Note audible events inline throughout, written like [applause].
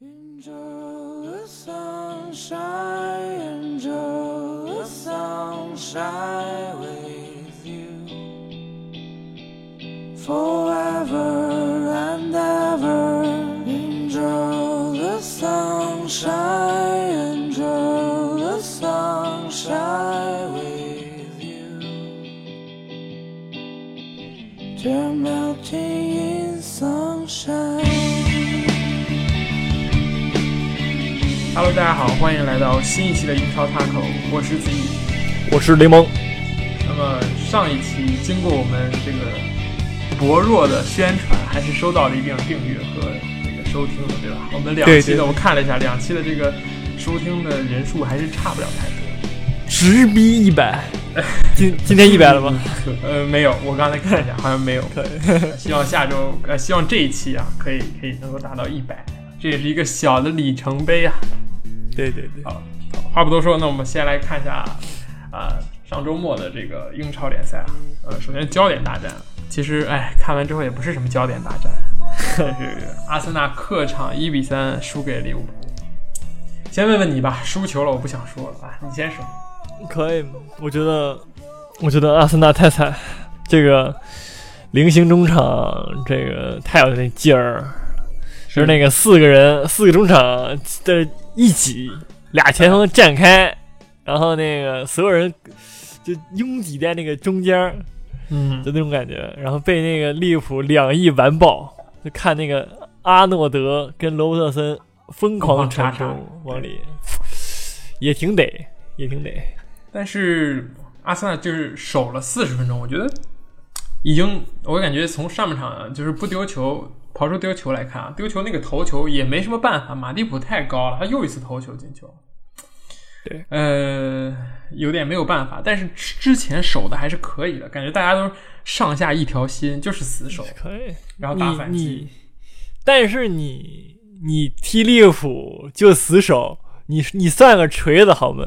Enjoy the sunshine, enjoy the sunshine with you forever and ever. Enjoy the sunshine, Hello，大家好，欢迎来到新一期的英超 Taco，我是子怡。我是雷蒙，那么上一期经过我们这个薄弱的宣传，还是收到了一定订阅和这个收听的，对吧？我们两期的我看了一下，两期的这个收听的人数还是差不了太多。直逼一百，[laughs] 今今天一百了吗？[laughs] 呃，没有，我刚才看了一下，好像没有。[laughs] 希望下周，呃，希望这一期啊，可以可以能够达到一百，这也是一个小的里程碑啊。对对对，好，话不多说，那我们先来看一下啊、上周末的这个英超联赛啊。呃，首先焦点大战，其实哎，看完之后也不是什么焦点大战，[laughs] 但是阿森纳客场一比三输给利物浦。先问问你吧，输球了，我不想说了啊，你先说。可以。我觉得，我觉得阿森纳太惨，这个菱形中场这个太有那劲儿，就是那个四个人四个中场的一挤，俩前锋站开，然后那个所有人就拥挤在那个中间儿，嗯就那种感觉，然后被那个利物浦两翼完爆，就看那个阿诺德跟罗伯特森疯狂传球往里，也挺得，也挺得。但是阿森纳就是守了四十分钟，我觉得已经，我感觉从上半场啊就是不丢球，刨出丢球来看啊，丢球那个头球也没什么办法，马蒂普太高了，他又一次头球进球。对，呃，有点没有办法，但是之前守的还是可以的，感觉大家都上下一条心，就是死守，可以，然后打反击。但是你你踢利物浦就死守，你你算个锤子好吗？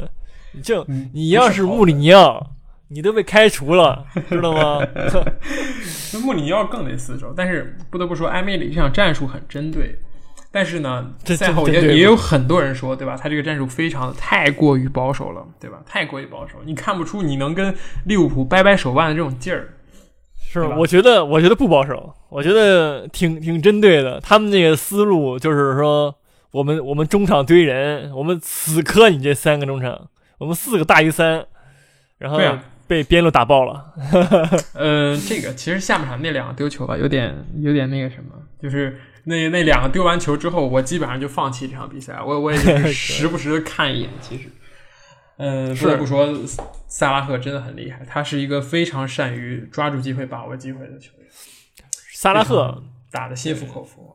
你就嗯你要是穆里尼奥，你都被开除了，知道吗？[laughs] 那穆里尼奥更得死守，但是不得不说，埃梅里这场战术很针对。但是呢，这赛后也也有很多人说，对吧？他这个战术非常的太过于保守了，对吧？太过于保守，你看不出你能跟利物浦掰掰手腕的这种劲儿。是我觉得我觉得不保守，我觉得挺挺针对的。他们那个思路就是说，我们我们中场堆人，我们死磕你这三个中场，我们四个大于三，然后被边路打爆了。[laughs] 呃，这个其实下半场那两个丢球吧，有点有点那个什么，就是那那两个丢完球之后，我基本上就放弃这场比赛，我我也就 [laughs] 是时不时的看一眼。其实，嗯、不得不说，萨拉赫真的很厉害，他是一个非常善于抓住机会、把握机会的球员。萨拉赫，打的心服口服。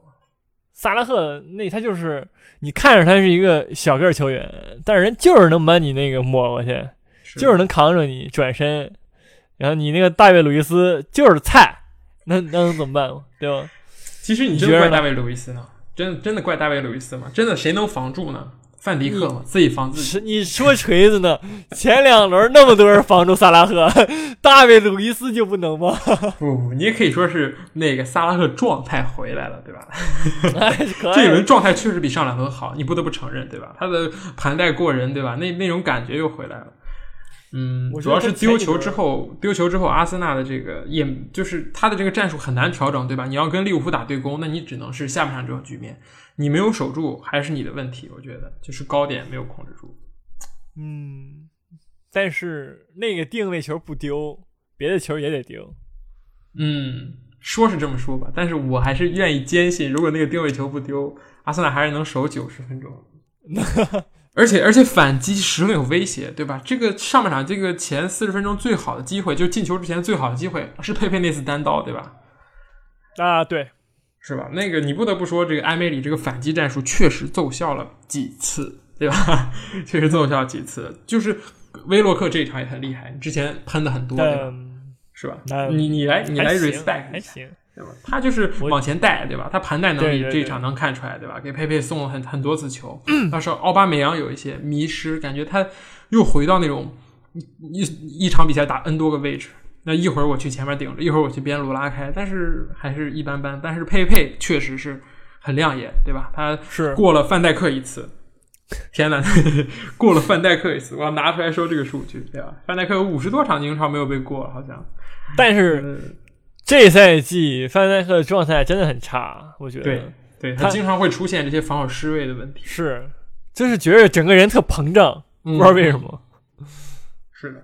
萨拉赫那他就是你看着他是一个小个儿球员，但是人就是能把你那个抹过去，就是能扛着你转身，然后你那个大卫·鲁伊斯就是菜，那那能怎么办？对吧？其实你怪大卫·路易斯呢？真的真的怪大卫·路易斯吗？真的谁能防住呢？范迪克嘛，自己防自己。你说锤子呢？前两轮那么多人防住萨拉赫，大卫·鲁伊斯就不能吗？不 [laughs] 不，你也可以说是那个萨拉赫状态回来了，对吧？[laughs] 哎，这一轮。状态确实比上两轮好，你不得不承认，对吧？他的盘带过人，对吧？那那种感觉又回来了。嗯，主要是丢球之后，丢球之后，阿森纳的这个，也就是他的这个战术很难调整，对吧？你要跟利物浦打对攻，那你只能是下半场这种局面，你没有守住，还是你的问题。我觉得就是高点没有控制住。嗯，但是那个定位球不丢，别的球也得丢。嗯，说是这么说吧，但是我还是愿意坚信，如果那个定位球不丢，阿森纳还是能守九十分钟。[laughs] 而且而且反击十分有威胁，对吧？这个上半场这个前四十分钟最好的机会，就是进球之前最好的机会是佩佩那次单刀，对吧？啊，对，是吧？那个你不得不说，这个埃梅里这个反击战术确实奏效了几次，对吧？[laughs] 确实奏效几次，就是威洛克这一场也很厉害，你之前喷的很多，对吧？是吧？你你来你来 respect 一下。还行。对吧？他就是往前带，对吧？他盘带能力这一场能看出来，对吧？给佩佩送了很很多次球，[clears throat] 到时候奥巴梅扬有一些迷失，感觉他又回到那种一一场比赛打 N 多个位置，那一会儿我去前面顶着，一会儿我去边路拉开，但是还是一般般。但是佩佩确实是很亮眼，对吧？他是过了范戴克一次，天呐，[laughs] 过了范戴克一次，我要拿出来说这个数据，对吧？范戴克有五十多场英超没有被过，好像。但是嗯，这赛季范戴克的状态真的很差，我觉得对对，他他经常会出现这些防守失位的问题，是，就是觉得整个人特膨胀，不不知道为什。么。是的，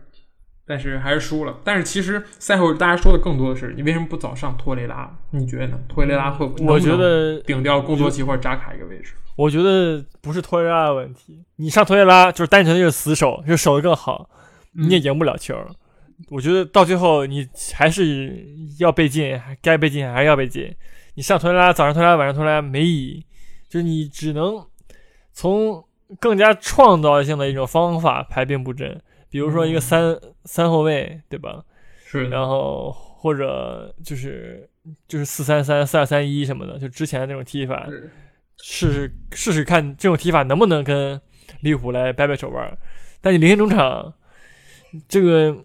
但是还是输了。但是其实赛后大家说的更多的是，你为什么不早上托雷拉？你觉得呢？托雷拉会不会？我觉得顶掉贡多齐或者扎卡一个位置。我觉得不是托雷拉的问题，你上托雷拉就是单纯的就是死守，就守得更好，你也赢不了球。我觉得到最后你还是要被禁，该被禁还是要被禁。你上托雷拉，早上托雷拉，晚上托雷拉没意义，就是你只能从更加创造性的一种方法排兵布阵，比如说一个三、三后卫，对吧？是，然后或者就是就是四三三、四二三一什么的，就之前的那种踢法，试试试试看这种踢法能不能跟利物浦来掰掰手腕。但你临行中场，这个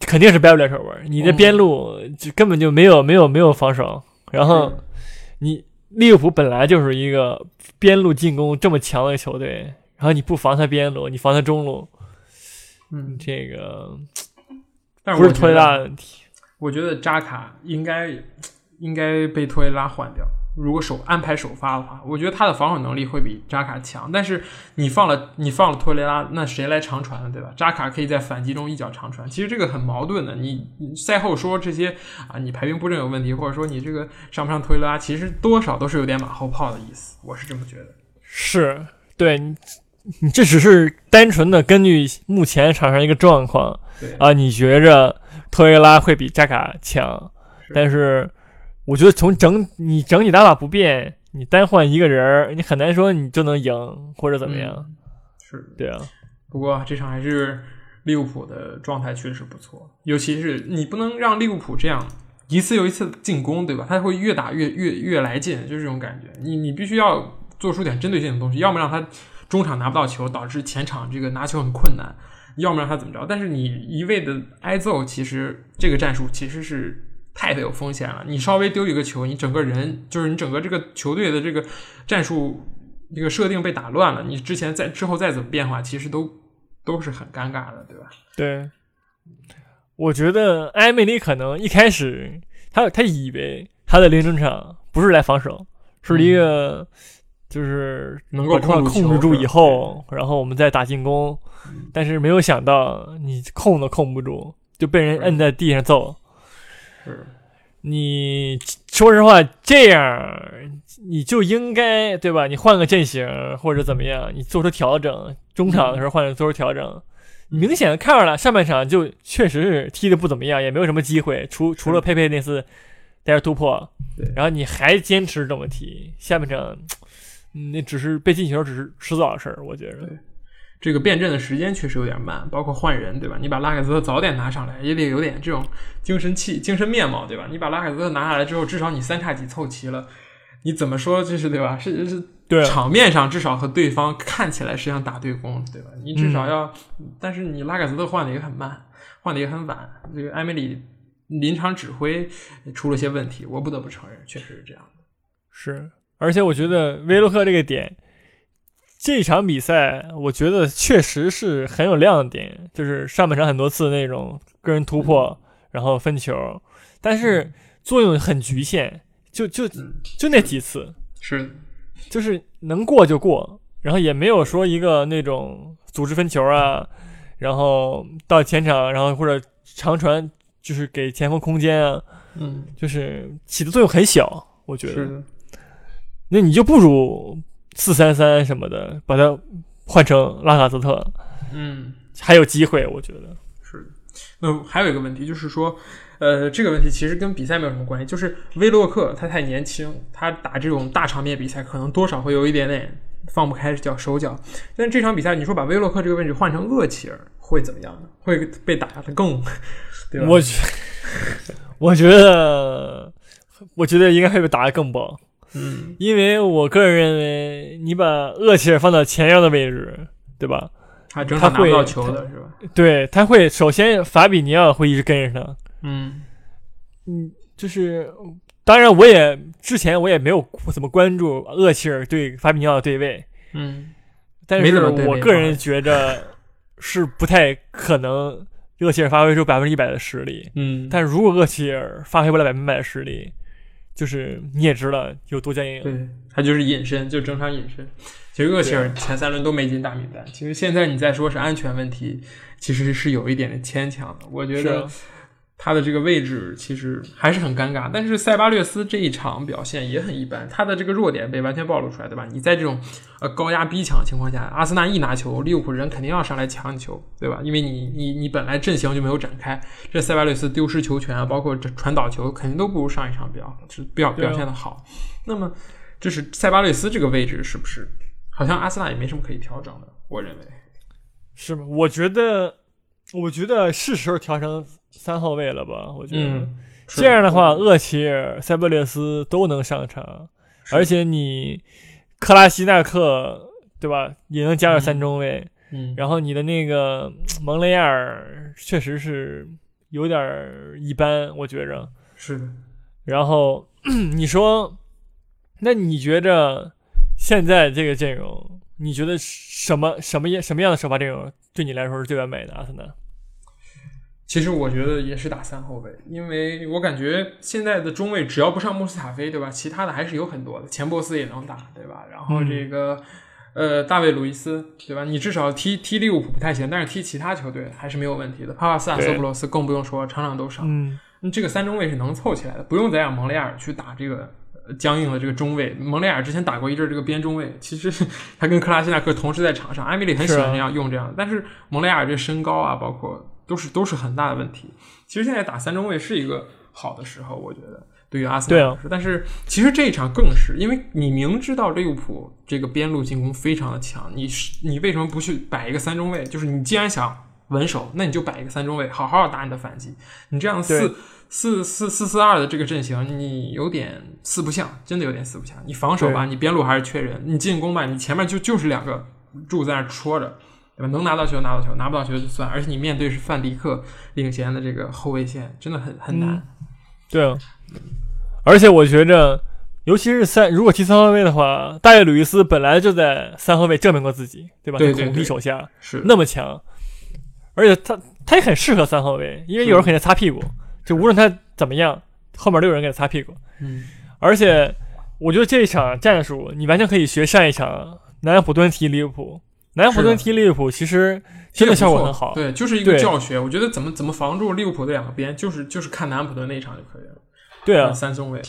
肯定是掰不了手腕。你的边路就根本就没有没有没有防守，然后你利物浦本来就是一个边路进攻这么强的球队，然后你不防他边路，你防他中路，嗯，这个但是我觉不是托雷拉得的问题。我觉得扎卡应该应该被托雷拉换掉。如果首安排首发的话，我觉得他的防守能力会比扎卡强。但是你放了你放了托雷拉，那谁来长传呢？对吧？扎卡可以在反击中一脚长传，其实这个很矛盾的。你你赛后说这些啊，你排兵布阵有问题，或者说你这个上不上托雷拉，其实多少都是有点马后炮的意思。我是这么觉得。是对你，你这只是单纯的根据目前场上一个状况对啊，你觉着托雷拉会比扎卡强，是但是我觉得从整你整体打法不变，你单换一个人儿，你很难说你就能赢或者怎么样。嗯是。对啊，不过这场还是利物浦的状态确实不错，尤其是你不能让利物浦这样一次又一次进攻，对吧？他会越打越越越来劲，就是这种感觉。你你必须要做出点针对性的东西，要么让他中场拿不到球，导致前场这个拿球很困难；要么让他怎么着。但是你一味的挨揍，其实这个战术其实是。太有风险了！你稍微丢一个球，你整个人就是你整个这个球队的这个战术这个设定被打乱了，你之前再之后再怎么变化，其实都都是很尴尬的，对吧？对，我觉得埃梅里可能一开始他他以为他的临中场不是来防守，是一个就是能够控控制住以后，然后我们再打进攻。但是没有想到你控都控不住，就被人摁在地上揍。是，你说实话，这样你就应该对吧？你换个阵型或者怎么样，你做出调整，中场的时候换做出调整。你明显的看出来，上半场就确实是踢的不怎么样，也没有什么机会，除除了佩佩那次带着突破对，然后你还坚持这么踢，下半场，嗯那只是被进球，只是迟早的事儿，我觉着。这个变阵的时间确实有点慢，包括换人，对吧？你把拉凯泽特早点拿上来，也得有点这种精神气、精神面貌，对吧？你把拉凯泽特拿下来之后，至少你三叉戟凑齐了，你怎么说就是对吧？是是对啊，场面上至少和对方看起来是像打对攻，对吧？你至少嗯要，但是你拉凯泽特换的也很慢，换的也很晚。这个埃梅里临场指挥出了些问题，我不得不承认，确实是这样的。是，而且我觉得威洛克这个点，这场比赛我觉得确实是很有亮点，就是上半场很多次那种个人突破，然后分球，但是作用很局限，就就嗯。就那几次，是，就是能过就过，然后也没有说一个那种组织分球啊，然后到前场，然后或者长传，就是给前锋空间啊，嗯，就是起的作用很小，我觉得。那你就不如四三三什么的，把它换成拉卡泽特，嗯。还有机会，我觉得。是的，那还有一个问题就是说，呃，这个问题其实跟比赛没有什么关系，就是威洛克他太年轻，他打这种大场面比赛可能多少会有一点点放不开脚手脚。但这场比赛，你说把威洛克这个位置换成厄齐尔会怎么样呢？会被打的更，对吧？我觉，我觉得，[laughs] 我觉得应该会被打的更爆，嗯，因为我个人认为，你把厄齐尔放到前腰的位置，对吧？他正常拿不到球的是吧？对，他会首先法比尼奥会一直跟着他，嗯，嗯，就是当然，我也之前我也没有怎么关注厄齐尔对法比尼奥的对位，嗯，但是我个人觉着 [laughs] 是不太可能厄齐尔发挥出百分之一百的实力。嗯，但如果厄齐尔发挥不了百分百的实力，就是你也知道有多佳阴影。对他就是隐身，就正常隐身。其实厄齐尔前三轮都没进大名单。其实现在你再说是安全问题，其实是有一点点牵强的。我觉得啊他的这个位置其实还是很尴尬。但是塞巴略斯这一场表现也很一般，他的这个弱点被完全暴露出来，对吧？你在这种呃高压逼抢的情况下，阿森纳一拿球，利物浦人肯定要上来抢你球，对吧？因为你你你本来阵型就没有展开，这塞巴略斯丢失球权啊，包括这传导球，肯定都不如上一场表是表表现的好。那么这是塞巴略斯这个位置是不是好像阿森纳也没什么可以调整的？我认为，是吗？我觉得，我觉得是时候调成三号位了吧？我觉得、嗯，这样的话，厄齐尔、塞巴略斯都能上场，而且你克拉西纳克对吧，也能加入三中卫。嗯，然后你的那个蒙雷亚尔确实是有点儿一般，我觉着。是的，然后 [clears throat] 你说，那你觉着现在这个阵容，你觉得什么什么样什么样的首发阵容对你来说是最完美的？阿森纳？其实我觉得也是打三后卫，因为我感觉现在的中卫只要不上穆斯塔菲，对吧？其他的还是有很多的，钱伯斯也能打，对吧？然后嗯这个、呃大卫·鲁伊斯，对吧？你至少踢踢利物浦不太行，但是踢其他球队还是没有问题的。帕帕斯塔索普罗斯更不用说，场场都上。嗯，这个三中卫是能凑起来的，不用再让蒙雷尔去打这个呃僵硬的这个中卫。蒙雷尔之前打过一阵儿这个边中卫，其实 [laughs] 他跟克拉西纳克同时在场上，埃米里很喜欢这样用这样，但是蒙雷尔这身高啊，包括都是都是很大的问题。其实现在打三中卫是一个好的时候，我觉得对于阿森纳来说，但是其实这一场更是，因为你明知道利物浦这个边路进攻非常的强，你是你为什么不去摆一个三中卫？就是你既然想稳守，那你就摆一个三中卫，好好地打你的反击。你这样四四四四四二的这个阵型，你有点四不像，真的有点四不像。你防守吧，你边路还是缺人；你进攻吧，你前面就就是两个柱在那戳着，对吧？能拿到球拿到球，拿不到球就算。而且你面对是范迪克领衔的这个后卫线，真的很很难。嗯对啊，而且我觉着，尤其是三，如果踢三号位的话，大卫·鲁伊斯本来就在三号位证明过自己，对吧？对对在孔蒂对手下是那么强，而且他他也很适合三号位，因为有人给他擦屁股，就无论他怎么样，后面都有人给他擦屁股。嗯，而且我觉得这一场战术，你完全可以学上一场南安普敦踢利物浦。南安普敦是的踢利物浦其实真的效果很好，对，就是一个教学。我觉得怎么怎么防住利物浦的两个边，就是就是看南安普顿那一场就可以了。对啊，三中卫。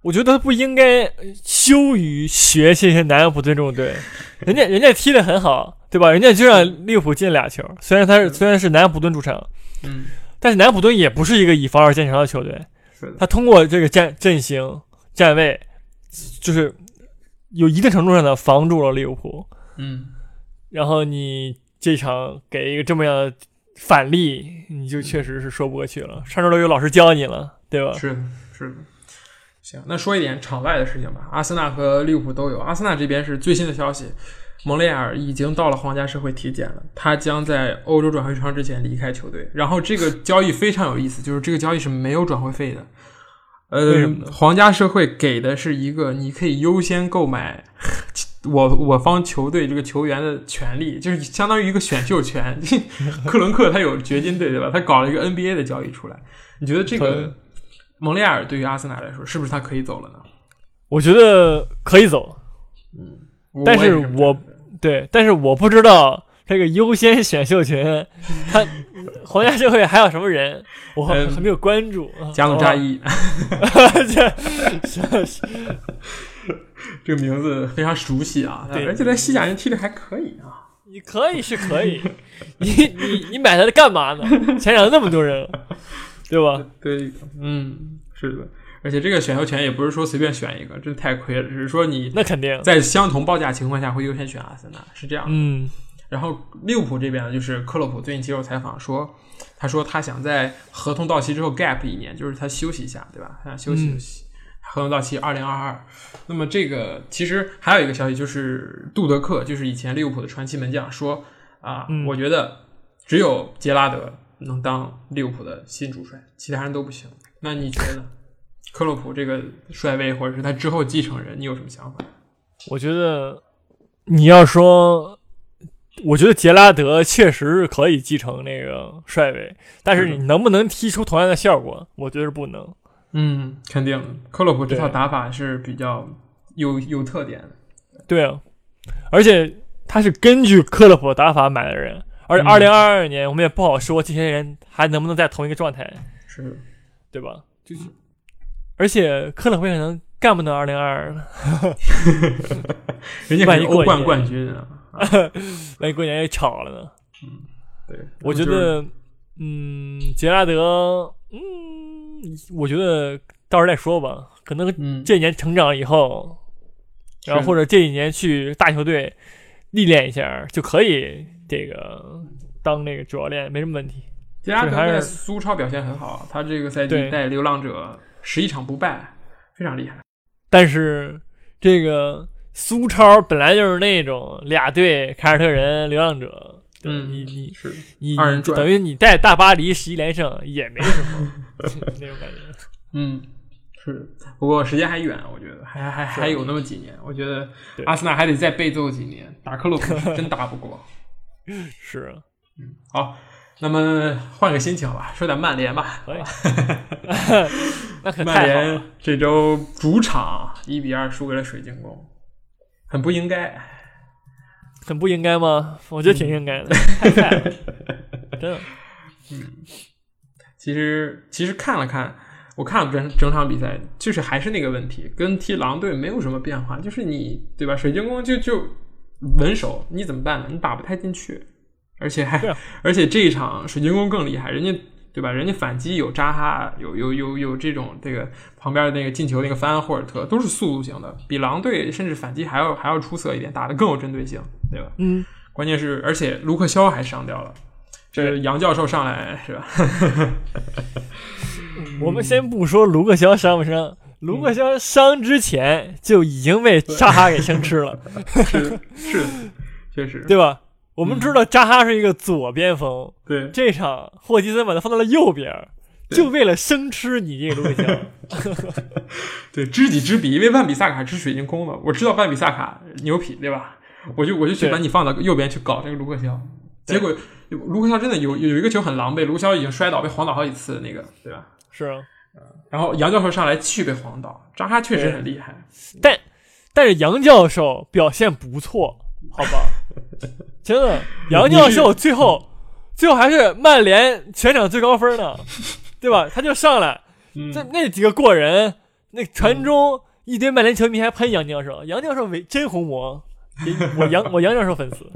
我觉得他不应该羞于学这些南安普顿这种队，[laughs] 人家人家踢的很好，对吧？人家就让利物浦进俩球，虽然他虽然是南安普顿主场，嗯，但是南安普顿也不是一个以防守见长的球队，他通过这个战阵型、站位，就是有一定程度上的防住了利物浦。嗯，然后你这场给一个这么样的反例，你就确实是说不过去了。上周都有老师教你了，对吧？是，是的。行，那说一点场外的事情吧。阿森纳和利物浦都有。阿森纳这边是最新的消息，蒙雷尔已经到了皇家社会体检了，他将在欧洲转会窗之前离开球队。然后这个交易非常有意思，就是这个交易是没有转会费的。呃皇家社会给的是一个你可以优先购买 [laughs] 我我方球队这个球员的权利，就是相当于一个选秀权。[laughs] 克伦克他有掘金队对吧？他搞了一个 NBA 的交易出来，你觉得这个蒙雷亚尔对于阿森纳来说，是不是他可以走了呢？我觉得可以走，嗯但是我对，但是我不知道这个优先选秀权，他皇家社会还有什么人，我还嗯没有关注。啊加鲁扎伊这是 [laughs] 这个名字非常熟悉啊，对而且在西甲人踢的还可以啊。你可以是可以，你你你买它干嘛呢？前场那么多人，对吧？对，嗯，是的。而且这个选秀权也不是说随便选一个，真太亏了。只是说你那肯定，在相同报价情况下会优先选阿森纳，是这样。嗯，然后利物浦这边呢，就是克洛普最近接受采访说，他说他想在合同到期之后 gap 一年，就是他休息一下，对吧？他想休息休息。合同到期二零二二，那么这个其实还有一个消息，就是杜德克，就是以前利物浦的传奇门将，说啊，嗯我觉得只有杰拉德能当利物浦的新主帅，其他人都不行。那你觉得呢？克洛普这个帅位，或者是他之后继承人，你有什么想法？我觉得你要说，我觉得杰拉德确实是可以继承那个帅位，但是你能不能踢出同样的效果？我觉得是不能。嗯，肯定的，克洛普这套打法是比较有有特点的。对啊，而且他是根据克洛普打法买的人，而二零二二年我们也不好说这些人还能不能在同一个状态，是，对吧？就是，而且克洛普可能干不到二零二二了，[laughs] 人家可万是欧冠冠军啊。万一过年也吵了呢。嗯对，我觉就是得，嗯，杰拉德，嗯，我觉得到时候再说吧。可能嗯，这一年成长以后，然后或者这几年去大球队历练一下，就可以这个当那个主教练，没什么问题。杰拉德这还是在苏超表现很好，他这个赛季带流浪者十一场不败，非常厉害。但是这个苏超本来就是那种俩队，凯尔特人、流浪者，对嗯你你是你二人转等于你带大巴黎十一连胜也没什么 [laughs] 那种感觉。嗯，是，不过时间还远，我觉得还还还有那么几年，我觉得阿森纳还得再被揍几年，打克洛普是真打不过。[laughs] 是，嗯好，那么换个心情吧，说点曼联吧。可以，[laughs] 那可曼联。这周主场一比二输给了水晶宫，很不应该。很不应该吗？我觉得挺应该嗯的，太菜了，[laughs] 真的。嗯其实其实看了看，我看了整整场比赛，就是还是那个问题，跟踢狼队没有什么变化，就是你对吧？水晶宫就就稳守，你怎么办呢？你打不太进去，而且还、啊而且这一场水晶宫更厉害，人家对吧？人家反击有扎哈，有有有有这种这个旁边的那个进球那个范安霍尔特都是速度型的，比狼队甚至反击还要还要出色一点，打得更有针对性，对吧？嗯，关键是，而且卢克肖还伤掉了，这杨教授上来是吧？[laughs] 我们先不说卢克肖伤不伤，卢克肖伤之前就已经被扎哈给生吃了，是是，确实 [laughs] 对吧？我们知道扎哈是一个左边锋，对这场霍奇森把他放到了右边，就为了生吃你这个卢克肖。[laughs] 对，知己知彼，因为万比萨卡是水晶宫的，我知道万比萨卡牛皮，对吧？我就我就去对把你放到右边去搞这个卢克肖，结果卢克肖真的有有一个球很狼狈，卢克肖已经摔倒被晃倒好几次，那个对吧？是啊，然后杨教授上来继续被晃倒，扎哈确实很厉害，但但是杨教授表现不错，好吧？[laughs] 真的，杨教授最后最后还是曼联全场最高分呢，对吧？他就上来，嗯这那几个过人，那传中一堆曼联球迷还喷杨教授，杨教授为真红魔，我杨我杨教授粉丝，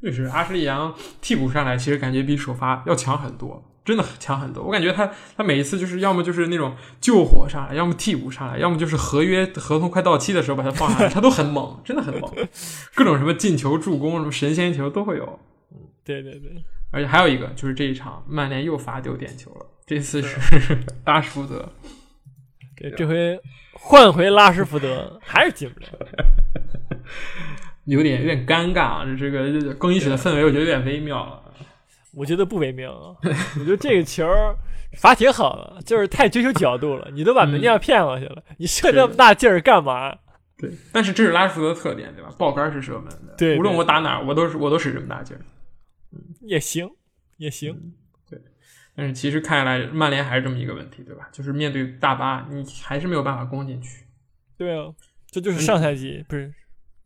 确实，阿什利杨替补上来，其实感觉比首发要强很多，真的强很多。我感觉他他每一次就是要么就是那种救火上来，要么替补上来，要么就是合约合同快到期的时候把他放下来，他都很猛，真的很猛，各种什么进球、助攻、什么神仙球都会有。对对对，而且还有一个就是这一场曼联又罚丢点球了，这次是 [laughs] 拉什福德。对这回换回拉什福德还是进不了，[laughs] 有点有点尴尬啊！这个这个更衣室的氛围，我觉得有点微妙了。我觉得不微妙啊，我觉得这个球儿罚挺好的，就是太追求角度了，你都把门将骗过去了，你射这么大劲儿干嘛？对，但是这是拉什福德的特点，对吧？爆杆是射门的，对无论我打哪，我都是我都使这么大劲儿。也行，也行，对但是其实看下来，曼联还是这么一个问题，对吧？就是面对大巴，你还是没有办法攻进去。对啊，这就是上赛季不是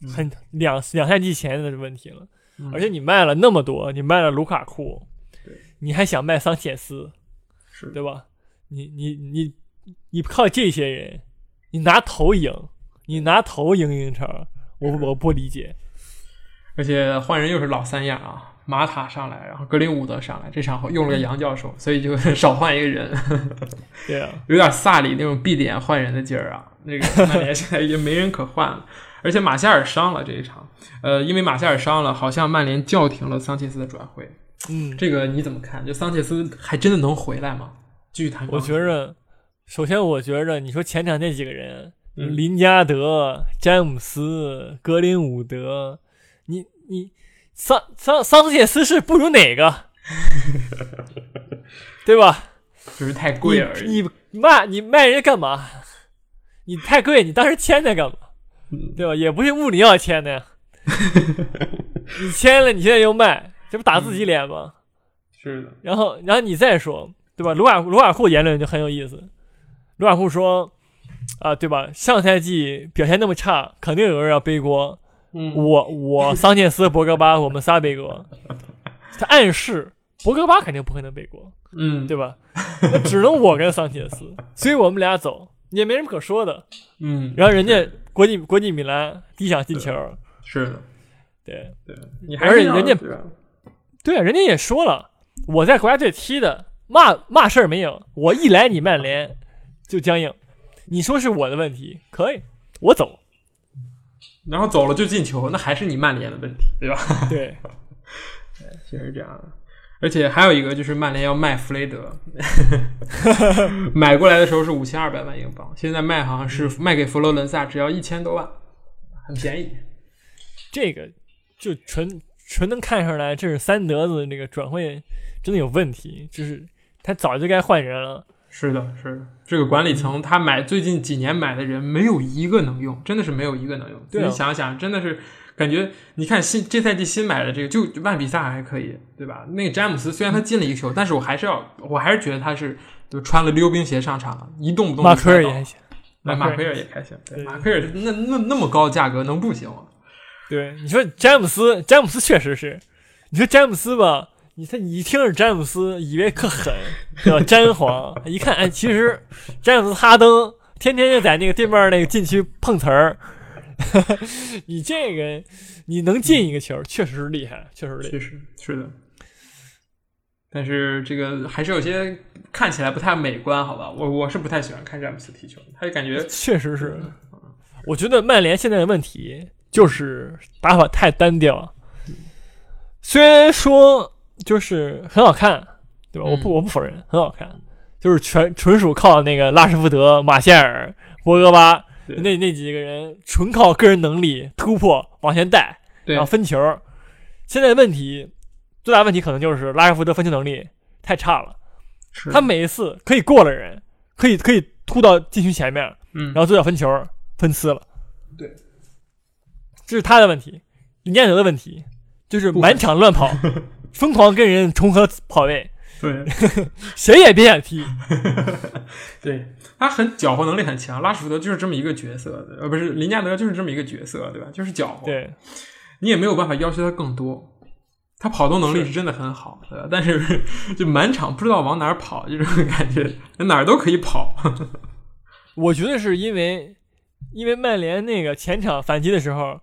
很两两赛季前的问题了。嗯而且你卖了那么多，你卖了卢卡库对，你还想卖桑切斯，是对吧？你你你你靠这些人，你拿头赢，你拿头赢英超，我我不理解。而且换人又是老三样啊，马塔上来，然后格林伍德上来，这场用了个杨教授，所以就 [laughs] 少换一个人，对啊，[laughs] 有点萨里那种闭点换人的劲儿啊。那个曼联现在已经没人可换了，而且马夏尔伤了这一场，呃，因为马夏尔伤了，好像曼联叫停了桑切斯的转会，嗯，这个你怎么看？就桑切斯还真的能回来吗？继续谈。我觉着，首先我觉着，你说前场那几个人，嗯林加德、詹姆斯、格林伍德，你你桑桑桑切斯是不如哪个？[laughs] 对吧？就是太贵而已。你卖你卖人家干嘛？你太贵，你当时签他干嘛？嗯对吧？也不是穆里尼奥签的呀。[laughs] 你签了，你现在又卖，这不打自己脸吗？是的，然后，然后你再说，对吧？卢瓦卢瓦库言论就很有意思。卢瓦库说，啊，对吧？上赛季表现那么差，肯定有人要背锅。嗯我我 [laughs] 桑切斯、博格巴，我们仨背锅。他暗示博格巴肯定不可能背锅，嗯，对吧？那只能我跟桑切斯，所以我们俩走，也没什么可说的。嗯，然后人家国际国际米兰第一场进球，是的，对对，你还是要而且人家对啊，人家也说了，我在国家队踢的，嘛嘛事儿没有，我一来你曼联 [laughs] 就僵硬。你说是我的问题，可以，我走。然后走了就进球，那还是你曼联的问题，对吧？对，[laughs] 确实这样的。而且还有一个就是曼联要卖弗雷德，[laughs] 买过来的时候是五千二百万英镑，现在卖好像是卖给佛罗伦萨只要一千多万，很便宜。这个就纯纯能看出来，这是三德子这个转会真的有问题，就是他早就该换人了。是的，是的，这个管理层他买最近几年买的人没有一个能用，真的是没有一个能用。你想想，真的是感觉，你看新这赛季新买的这个，就就万比萨还可以，对吧？那个詹姆斯虽然他进了一个球，但是我还是要，我还是觉得他是就穿了溜冰鞋上场了，一动不动马奎尔也还行，那马奎尔也开心，对，马奎尔那那那么高的价格能不行吗？对，你说詹姆斯，詹姆斯确实是，你说詹姆斯吧，你他你一听是詹姆斯，以为可狠，对吧？詹皇，一看哎，其实詹姆斯哈登天天就在那个对面那个禁区碰瓷儿，[laughs] 你这个你能进一个球，确实是厉害，确实厉害。确实是的，但是这个还是有些看起来不太美观，好吧？我我是不太喜欢看詹姆斯踢球，他就感觉 [laughs] 确实是，我觉得曼联现在的问题就是打法太单调。虽然说就是很好看，对吧？我不嗯我不否认很好看，就是全纯属靠那个拉什福德、马歇尔、博格巴对那那几个人纯靠个人能力突破往前带，对然后分球。现在的问题最大问题可能就是拉什福德分球能力太差了，是他每一次可以过了人，可以可以突到禁区前面，嗯，然后做到分球分呲了。对，这是他的问题。林加德的问题就是满场乱跑，[laughs] 疯狂跟人重合跑位，对 [laughs] 谁也别想踢。[laughs] 对，他很搅和能力很强，拉什福德就是这么一个角色，呃，不是林加德就是这么一个角色，对吧？就是搅和，对，你也没有办法要求他更多。他跑动能力是真的很好，对吧？但是就满场不知道往哪儿跑，这种 [laughs] 感觉，哪儿都可以跑。我觉得是因为因为曼联那个前场反击的时候，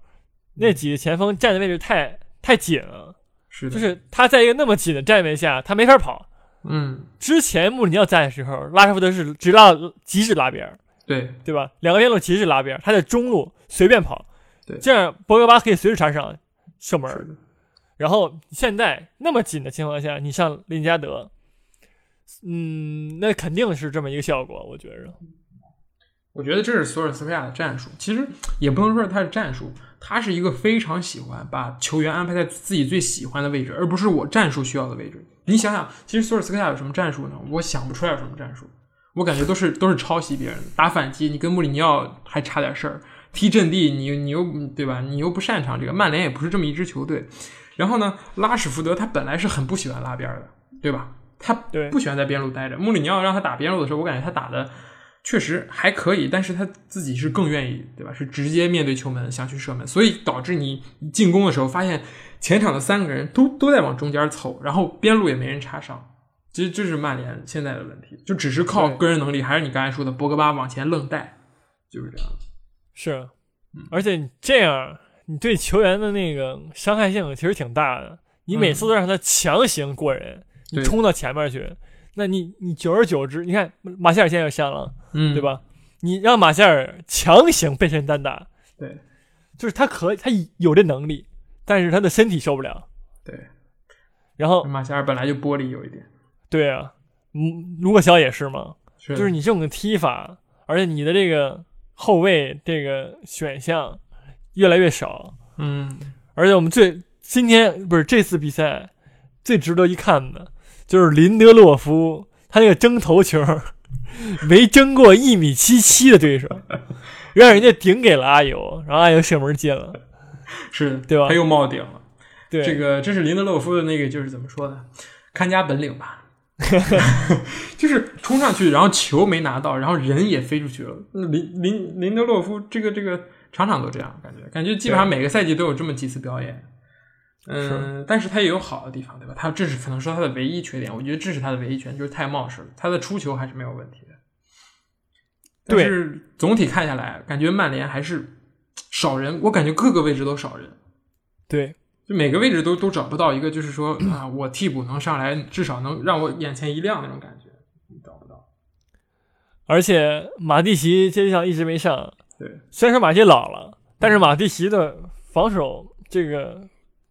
那几个前锋站的位置太太紧了，是的，就是他在一个那么紧的站位下，他没法跑。嗯，之前穆里尼奥在的时候，拉什福德是直拉极致拉边儿，对，对吧？两个边路极致拉边儿，他在中路随便跑，对。这样博格巴可以随时插上射门然后现在那么紧的情况下，你上林加德，嗯，那肯定是这么一个效果，我觉着。我觉得这是索尔斯克亚的战术，其实也不能说是他的战术，他是一个非常喜欢把球员安排在自己最喜欢的位置，而不是我战术需要的位置。你想想，其实索尔斯克亚有什么战术呢？我想不出来有什么战术，我感觉都是都是抄袭别人的。打反击，你跟穆里尼奥还差点事儿；踢阵地，你你又对吧？你又不擅长这个。曼联也不是这么一支球队。然后呢，拉什福德他本来是很不喜欢拉边的，对吧？他对不喜欢在边路待着。穆里尼奥让他打边路的时候，我感觉他打的确实还可以，但是他自己是更愿意，对吧？是直接面对球门想去射门，所以导致你进攻的时候发现前场的三个人都都在往中间凑，然后边路也没人插上。其实这是曼联现在的问题，就只是靠个人能力，还是你刚才说的博格巴往前愣带，就是这样。是，而且你这样，你对球员的那个伤害性其实挺大的。你每次都让他强行过人，你冲到前面去，那你你久而久之，你看马歇尔现在又伤了，嗯，对？吧？你让马歇尔强行背身单打，对就是他可以，他有这能力，但是他的身体受不了。对，然后马夏尔本来就玻璃有一点，对啊，嗯，卢克肖也是嘛，是就是你这种踢法，而且你的这个后卫这个选项越来越少，嗯，而且我们最今天不是这次比赛最值得一看的，就是林德洛夫他那个争头球，没争过一米七七的对手，[laughs] 让人家顶给了阿尤，然后阿尤射门进了。[laughs] 是对吧他又冒顶了。对，这个这是林德洛夫的那个，就是怎么说呢？看家本领吧，[laughs] 就是冲上去，然后球没拿到，然后人也飞出去了。那林林林德洛夫这个这个场场都这样，感觉感觉基本上每个赛季都有这么几次表演。嗯，但是他也有好的地方，对吧？他这是可能说他的唯一缺点，我觉得这是他的唯一缺点，就是太冒失了。他的出球还是没有问题的。但对是总体看下来，感觉曼联还是少人，我感觉各个位置都少人。对，就每个位置都都找不到一个，就是说啊，我替补能上来，至少能让我眼前一亮那种感觉，找不到。而且马蒂奇这场一直没上，对，虽然说马蒂老了，但是马蒂奇的防守这个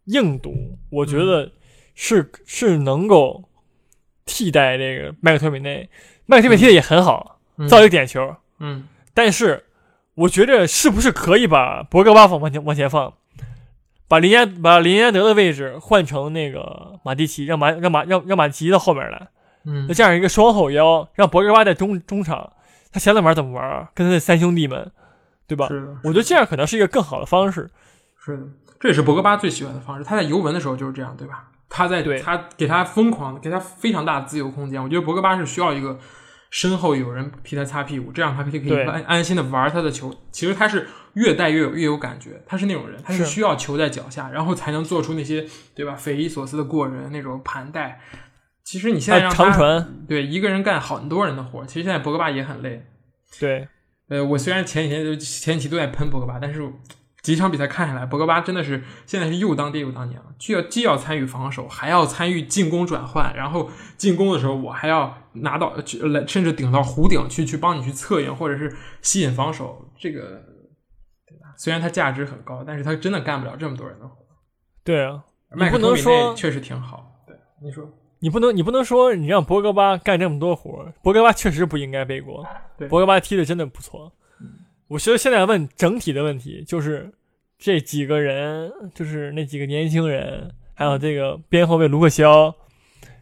硬度，我觉得是、是能够替代这个麦克托米内。麦克托米内踢的也很好，嗯造一个点球，嗯但是我觉着是不是可以把博格巴放往前往前放，把林加把林加德的位置换成那个马蒂奇，让马让马让让马蒂奇到后面来，嗯那这样一个双后腰，让博格巴在中中场，他想怎么玩怎么玩，跟他的三兄弟们，对吧？是的，我觉得这样可能是一个更好的方式。是的，这也是博格巴最喜欢的方式。他在尤文的时候就是这样，对吧？他在对他给他疯狂，给他非常大的自由空间。我觉得博格巴是需要一个身后有人替他擦屁股，这样他可以对安安心的玩他的球。其实他是越带越有越有感觉，他是那种人，他是是需要球在脚下，然后才能做出那些对吧匪夷所思的过人那种盘带。其实你现在让啊他长传，对一个人干很多人的活，其实现在博格巴也很累。对呃，我虽然前几天就前几期都在喷博格巴，但是几场比赛看下来，博格巴真的是现在是又当爹又当娘，既要既要参与防守，还要参与进攻转换，然后进攻的时候我还要拿到去来，甚至顶到弧顶去去帮你去策应或者是吸引防守，这个对吧？虽然他价值很高，但是他真的干不了这么多人的活。对啊，你不麦克托米内能说确实挺好，对你说你不能你不能说你让博格巴干这么多活，博格巴确实不应该背锅对。博格巴踢的真的不错。我觉得现在问整体的问题就是这几个人，就是那几个年轻人，还有这个边后卫卢克肖，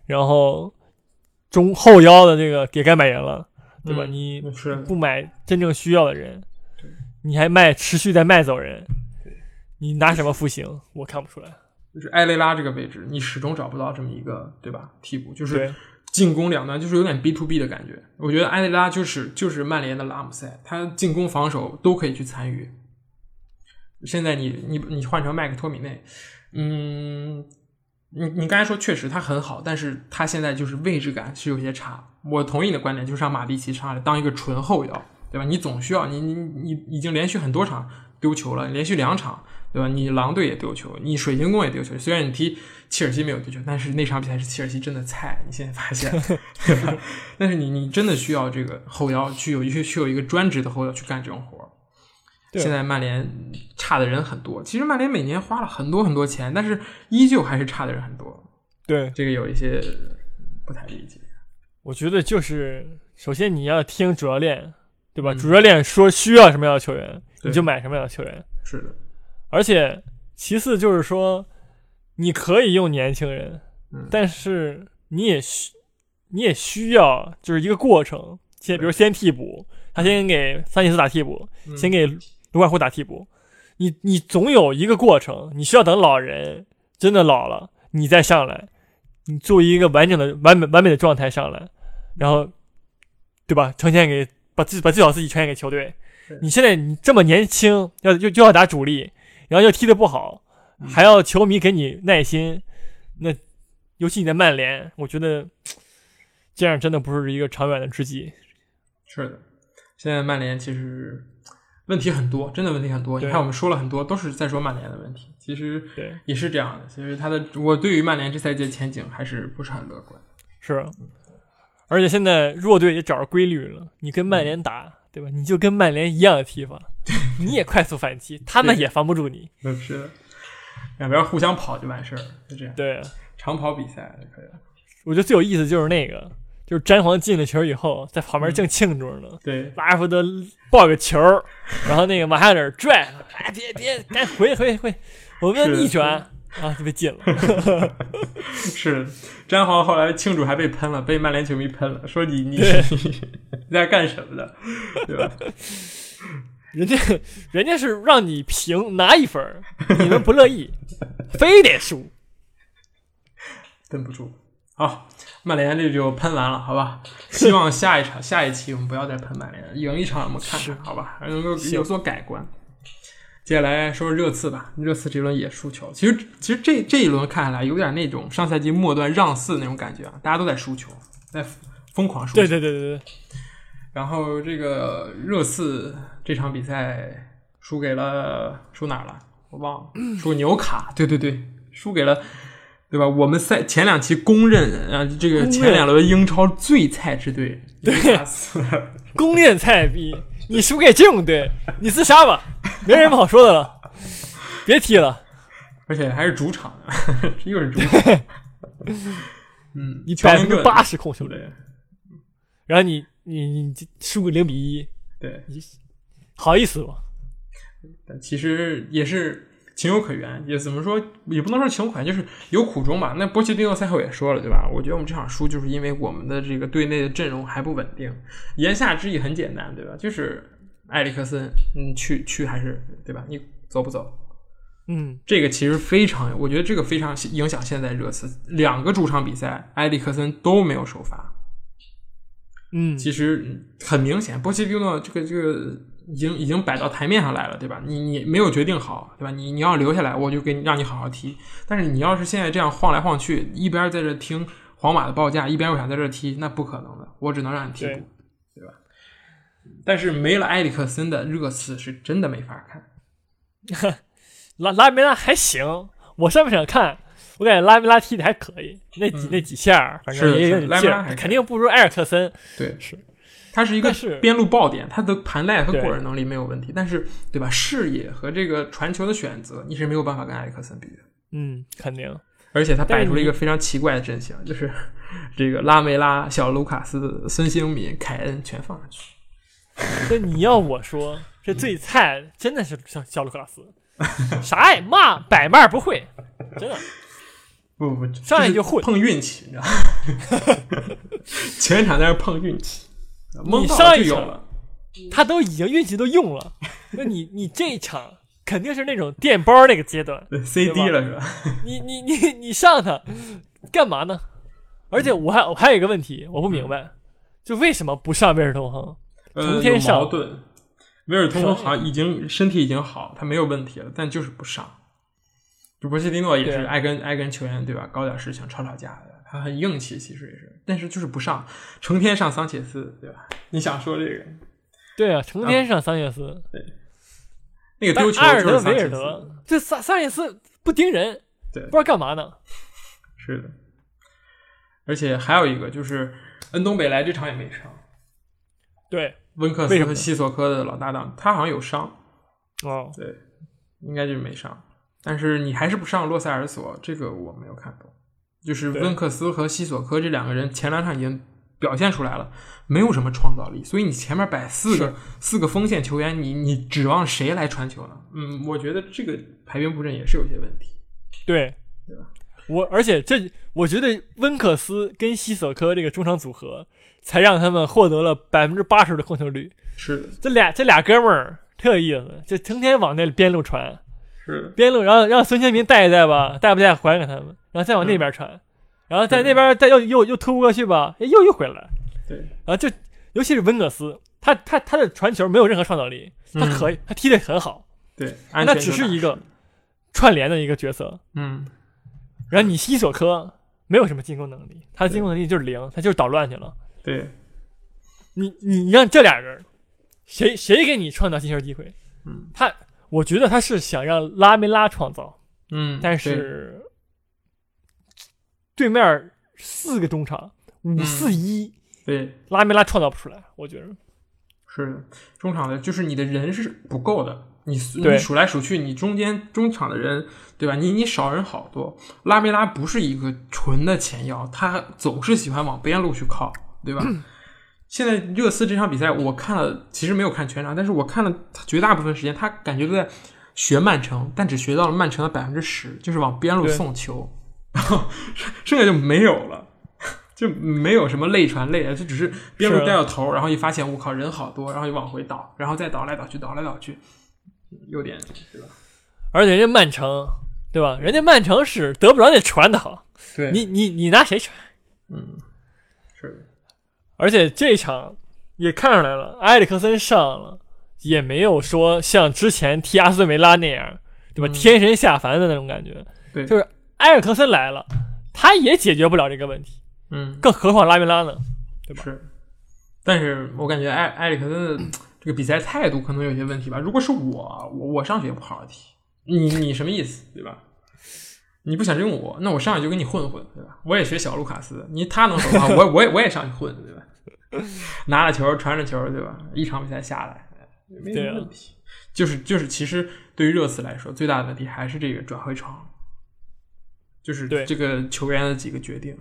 然后中后腰的这个也该买人了，对吧？嗯你不买真正需要的人，你还卖持续在卖走人，你拿什么复兴？我看不出来。就是埃雷拉这个位置，你始终找不到这么一个对吧替补，就是对进攻两端就是有点 B to B 的感觉。我觉得埃雷拉就是就是曼联的拉姆塞，他进攻防守都可以去参与。现在你你你换成麦克托米内，嗯，你你刚才说确实他很好，但是他现在就是位置感是有些差。我同意你的观点，就是让马蒂奇上来当一个纯后腰，对吧？你总需要你你你已经连续很多场丢球了，连续两场，对吧？你狼队也丢球，你水晶宫也丢球。虽然你踢切尔西没有丢球，但是那场比赛是切尔西真的菜，你现在发现，[laughs] 对吧？但是你你真的需要这个后腰去有一个去有一个专职的后腰去干这种活儿。现在曼联差的人很多，其实曼联每年花了很多很多钱，但是依旧还是差的人很多，对，这个有一些不太理解。我觉得就是，首先你要听主教练，对吧？嗯主教练说需要什么样的球员，你就买什么样的球员。是的，而且，其次就是说，你可以用年轻人，嗯。但是你也需你也需要就是一个过程，先比如先替补，他先给桑切斯打替补，嗯。先给卢卡库打替补，你你总有一个过程，你需要等老人真的老了，你再上来，你作为一个完整的完美完美的状态上来，然后，对吧？呈现给把自把最好自己呈现给球队。你现在你这么年轻，要就就要打主力，然后又踢得不好，嗯还要球迷给你耐心，那尤其你在曼联，我觉得这样真的不是一个长远的之计。是的，现在曼联其实问题很多，真的问题很多。你看，我们说了很多，都是在说曼联的问题，其实对，也是这样的。其实他的，我对于曼联这赛季的前景还是不是很乐观。是，而且现在弱队也找着规律了，你跟曼联打，对吧？你就跟曼联一样的踢法，你也快速反击，他们也防不住你。嗯，是的，两边互相跑就完事儿了，就这样。对，长跑比赛就可以了。我觉得最有意思就是那个，就是詹皇进了球以后，在旁边嗯正庆祝呢，对，拉什福德抱个球，然后那个马哈尔拽，哎别别，赶紧回回回，我们要逆转，啊，就被禁了。[laughs] 是，詹皇后来庆祝还被喷了，被曼联球迷喷了，说你你对你在干什么的，对吧？人家人家是让你平拿一分，你们不乐意，非得输。[laughs] 蹲不住。好，曼联这就喷完了，好吧？希望下一场、下一期我们不要再喷曼联了，赢一场我们看看，好吧？能够有所改观。接下来说说热刺吧，热刺这轮也输球。其实，其实这这一轮看下来，有点那种上赛季末段让四那种感觉啊，大家都在输球，在疯狂输球。对对对对对，然后这个热刺这场比赛输给了输哪儿了？我忘了，输纽卡。对对对，输给了，对吧？我们赛前两期公认啊，这个前两轮英超最菜之队纽卡斯。攻略菜逼，你输给这种队，你自杀吧，没什么好说的了，别踢了。而且还是主场的，又是主场。[laughs] 嗯，你百分之八十控球率，对然后你你你输个零比一，对，好意思吗？但其实也是情有可原，也怎么说，也不能说情有可原，就是有苦衷吧。那波切蒂诺赛后也说了，对吧？我觉得我们这场输就是因为我们的这个队内的阵容还不稳定。言下之意很简单，对吧？就是埃里克森，你，去去还是对吧？你走不走？嗯，这个其实非常，我觉得这个非常影响现在热刺两个主场比赛，埃里克森都没有首发。嗯，其实很明显，波切蒂诺这个这个已经已经摆到台面上来了，对吧？你你没有决定好，对吧？你你要留下来，我就给你让你好好踢。但是你要是现在这样晃来晃去，一边在这听皇马的报价，一边又想在这踢，那不可能的，我只能让你替补，对吧？但是没了埃里克森的热刺是真的没法看。[laughs] 拉拉梅拉还行，我上半场看，我感觉拉梅拉踢的还可以，那几、嗯那几下反正肯定不如埃尔克森。对，是，他是一个边路爆点，他的盘带和对过人能力没有问题，但是对吧？视野和这个传球的选择，你是没有办法跟埃里克森比的。嗯，肯定。而且他摆出了一个非常奇怪的阵型，就是这个拉梅拉、小卢卡斯、孙兴敏、凯恩全放上去。那你要我说，这最菜真的是小小卢卡斯，啥也骂摆骂不会，真的。不不不，上来就混碰运气，你知道吗？[laughs] 全场在那碰运气，蒙到上一场就有了。他都已经运气都用了，那你你这一场肯定是那种电包那个阶段，对 CD 了是吧？你你你你上他干嘛呢？而且我还我还有一个问题，我不明白，就为什么不上威尔通亨？呃，成天矛盾。威尔通好像已经身体已经好，他没有问题了，但就是不上。就波切蒂诺也是爱跟爱跟球员对吧，搞点事情吵吵架的，他很硬气，其实也是，但是就是不上，成天上桑切斯对吧？你想说这个对啊，成天上桑切斯，对那个丢球就是桑切斯，这桑桑切斯不盯人，对不知道干嘛呢。是的。而且还有一个就是恩东北来这场也没上，对，温克为什么斯和西索科的老搭档，他好像有伤，哦，对，应该就是没上。但是你还是不上洛塞尔索，这个我没有看懂。就是温克斯和西索科这两个人前两场已经表现出来了，没有什么创造力，所以你前面摆四个四个锋线球员，你你指望谁来传球呢？嗯，我觉得这个排兵布阵也是有些问题。对对吧，我而且这我觉得温克斯跟西索科这个中场组合，才让他们获得了百分之八十的控球率。是的，这俩这俩哥们儿特有意思，就成天往那边路传，是，边路，然后让孙兴民带一带吧，带不带还给他们，然后再往那边传，然后在那边再又又又突不过去吧，哎又又回来，对，然后就尤其是温格斯，他他他的传球没有任何创造力，他嗯。可以，他踢得很好，对，安他全就打只是一个串联的一个角色。嗯，然后你西索科没有什么进攻能力，他的进攻能力就是零，他就是捣乱去了。对，你你你让这俩人，谁谁给你创造进球机会？嗯。他我觉得他是想让拉梅拉创造，嗯，但是对面四个中场五四一，对拉梅拉创造不出来，我觉得。是，中场的就是你的人是不够的，你对你数来数去，你中间中场的人，对吧？你你少人好多。拉梅拉不是一个纯的前腰，他总是喜欢往边路去靠，对吧？[clears throat] 现在热刺这场比赛，我看了，其实没有看全场，但是我看了他绝大部分时间，他感觉都在学曼城，但只学到了曼城的百分之十，就是往边路送球，然后剩下就没有了。就没有什么累传累的，就只是边路带到头，然后一发现我靠人好多，然后就往回倒，然后再倒来倒去，倒来倒去，有点对吧？而且人家曼城，对吧？人家曼城是得不着那传的好，对你你你拿谁传？嗯，而且这一场也看出来了，埃里克森上了，也没有说像之前踢阿斯顿维拉那样，对吧？嗯天神下凡的那种感觉。对就是埃里克森来了，他也解决不了这个问题，嗯，更何况拉梅拉呢？对吧是，但是我感觉埃埃里克森的这个比赛态度可能有些问题吧。如果是我，我我上去也不好好踢，你你什么意思，对吧？你不想用我，那我上去就跟你混混，对吧？我也学小卢卡斯，你他能说话，我我也我也上去混，对吧？[laughs] 拿着球传着球，对吧？一场比赛下来，没问题。就是就是，其实对于热刺来说，最大的问题还是这个转会窗，就是对这个球员的几个决定。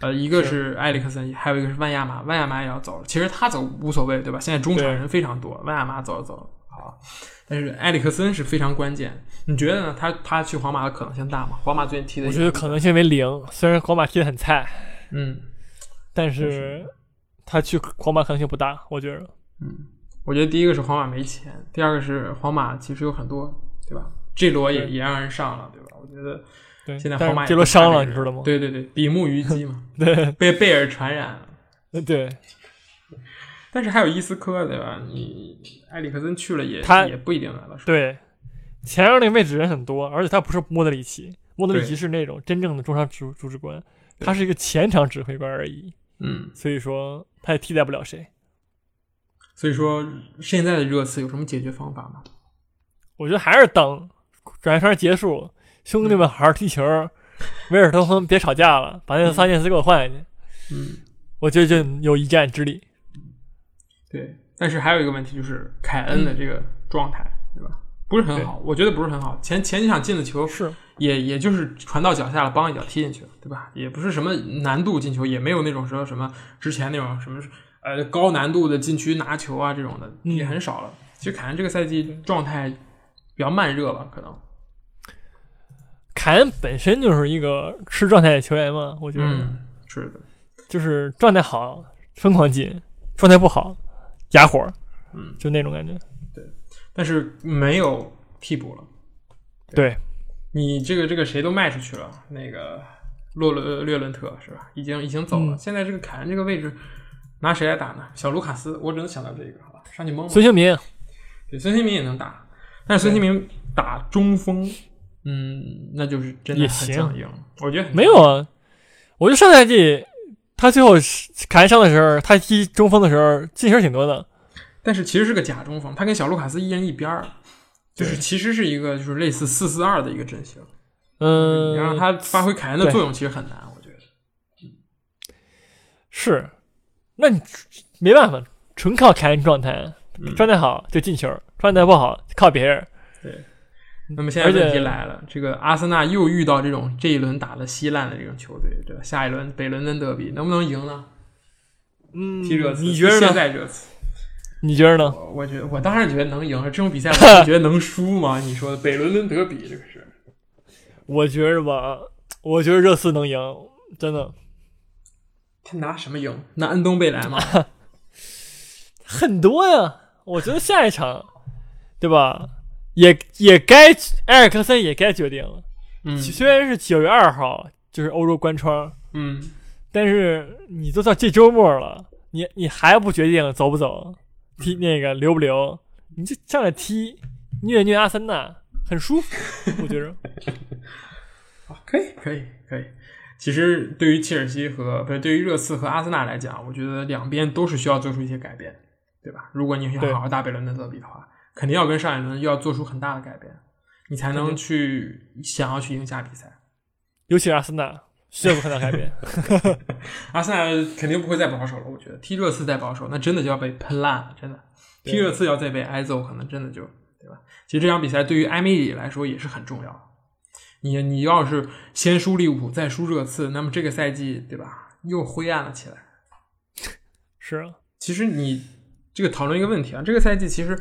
呃，一个是埃里克森，还有一个是万亚马，万亚马也要走了。其实他走无所谓，对吧？现在中场人非常多，万亚马走了走了，好。但是埃里克森是非常关键，你觉得呢？他他去皇马的可能性大吗？皇马最近踢的，我觉得可能性为零。虽然皇马踢的很菜，嗯但是他去皇马可能性不大，我觉得。嗯，我觉得第一个是皇马没钱，第二个是皇马其实有很多，对吧？这罗也也让人上了，对吧？我觉得对，现在皇马也这罗伤了，你知道吗？对对对，比目鱼肌嘛，[laughs] 对被贝尔传染了。对，但是还有伊斯科，对吧？你埃里克森去了也他也不一定来了。对，前面那个位置人很多，而且他不是莫德里奇，莫德里奇是那种真正的中场主主指官，他是一个前场指挥官而已，嗯，所以说他也替代不了谁。所以说现在的热刺有什么解决方法吗？我觉得还是等转会窗结束，兄弟们好好踢球，维尔特亨别吵架了，把那个萨切斯给我换下去，嗯，我觉得就有一战之力。对。但是还有一个问题就是凯恩的这个状态，对吧？不是很好，我觉得不是很好。前前几场进的球是，也也就是传到脚下了，帮一脚踢进去了，对吧？也不是什么难度进球，也没有那种说什么之前那种什么呃高难度的禁区拿球啊这种的嗯也很少了。其实凯恩这个赛季状态比较慢热吧，可能。凯恩本身就是一个吃状态的球员嘛，我觉得、嗯，是的，就是状态好疯狂进，状态不好哑火，嗯，就那种感觉。但是没有替补了。对，你这个这个谁都卖出去了，那个洛伦略伦特是吧？已经已经走了。嗯现在这个凯恩这个位置拿谁来打呢？小卢卡斯，我只能想到这个，好吧？上去蒙蒙。孙兴民对，孙兴民也能打，但是孙兴民打中锋，嗯，那就是真的很也行僵硬。我觉得没有啊，我觉得上赛季他最后是凯恩上的时候，他踢中锋的时候进球挺多的。但是其实是个假中锋，他跟小卢卡斯一人一边儿，就是其实是一个就是类似四四二的一个阵型。嗯，你让他发挥凯恩的作用，其实很难，我觉得。是，那你没办法，纯靠凯恩状态，嗯状态好就进球，状态不好靠别人。对那么现在问题来了，这个阿森纳又遇到这种这一轮打的稀烂的这种球队，对吧？下一轮北伦敦德比能不能赢呢？嗯踢热刺，你觉得现呢？在热刺，你觉得呢？我我觉得我当然觉得能赢，这种比赛 [laughs] 我觉得能输吗？你说的北伦敦德比这个是，我觉着吧，我觉得热刺能赢，真的他拿什么赢？拿恩东贝莱吗？[laughs] 很多呀。我觉得下一场，对吧？也也该埃尔克森也该决定了。嗯虽然是九月二号，就是欧洲关窗，嗯，但是你都到这周末了，你你还不决定走不走，踢那个留不留，你就上来踢虐虐阿森纳，很舒服，我觉着。[laughs] 啊可以可以可以。其实对于切尔西和不是对于热刺和阿森纳来讲，我觉得两边都是需要做出一些改变，对吧？如果你对想好好打北伦敦德比的话，肯定要跟上一轮要做出很大的改变，你才能去想要去赢下比赛。尤其是阿森纳需要做很大改变。[laughs] 阿森纳肯定不会再保守了，我觉得踢热刺再保守，那真的就要被喷烂了，真的。踢热刺要再被挨揍，可能真的就对吧？其实这场比赛对于埃梅里来说也是很重要的。你你要是先输利物浦，再输热刺，那么这个赛季对吧，又灰暗了起来。是啊，其实你这个讨论一个问题啊，这个赛季其实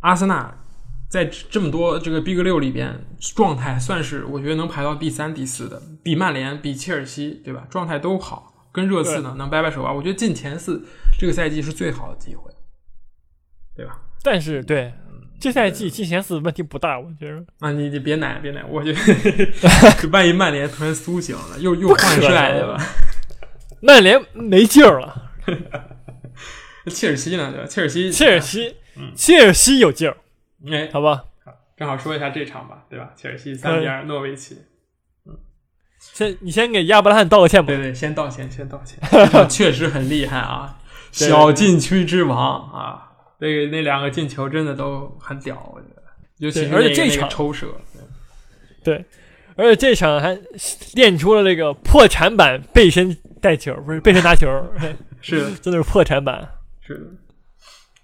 阿森纳在这么多这个 Big 六里边，状态算是我觉得能排到第三、第四的，比曼联、比切尔西，对吧？状态都好，跟热刺呢能掰掰手腕。我觉得进前四这个赛季是最好的机会，对吧？但是对这赛季进前四问题不大，我觉得啊，你你别奶别奶，我觉得 [laughs] 万一曼联突然苏醒了，又又换帅，能对吧？曼联没劲儿了，[laughs] 切尔西呢，对吧？切尔西，切尔西，切尔西有劲儿，哎，好吧？正好说一下这场吧，对吧？切尔西三比二诺维奇，嗯。先你先给亚伯拉罕道个歉吧。对。对，先道歉，先道歉，[laughs] 确实很厉害啊，小禁区之王啊，那个那两个进球真的都很屌，我觉得，尤其是这场抽射，对，而且这场还练出了这个破产版背身带球，不是背身拿球，[laughs] [laughs] 是的，真的是破产版。是的。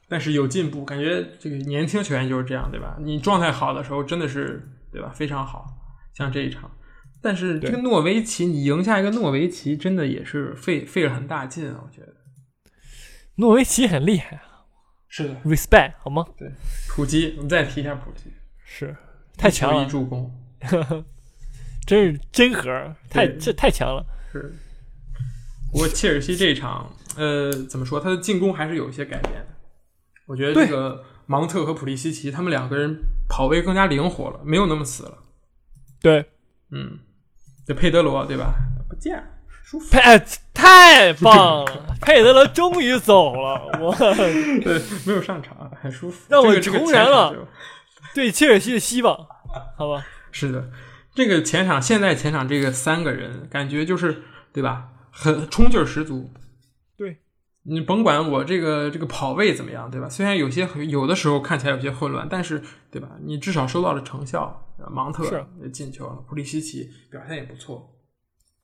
但是有进步，感觉这个年轻球员就是这样，对吧？你状态好的时候，真的是对吧？非常好，像这一场。但是这个诺维奇，你赢下一个诺维奇，真的也是费费了很大劲啊！我觉得诺维奇很厉害啊是的。，respect 好吗？对普基，我们再提一下普基，是太强了一了，助攻，[laughs] 真是真核，太这太强了。是。不过切尔西这一场，呃，怎么说？他的进攻还是有一些改变的。我觉得这个芒特和普利西奇他们两个人跑位更加灵活了，没有那么死了。对，嗯，这佩德罗对吧？不见了，舒服。太棒了，[laughs] 佩德罗终于走了，我 [laughs] 对，没有上场，很舒服。让我重燃了对切尔西的希望，好吧？[laughs] 是的，这个前场现在前场这个三个人，感觉就是对吧？很冲劲儿十足。对，你甭管我这个这个跑位怎么样，对吧？虽然有些有的时候看起来有些混乱，但是对吧？你至少收到了成效。芒特也进球了，普利西奇表现也不错。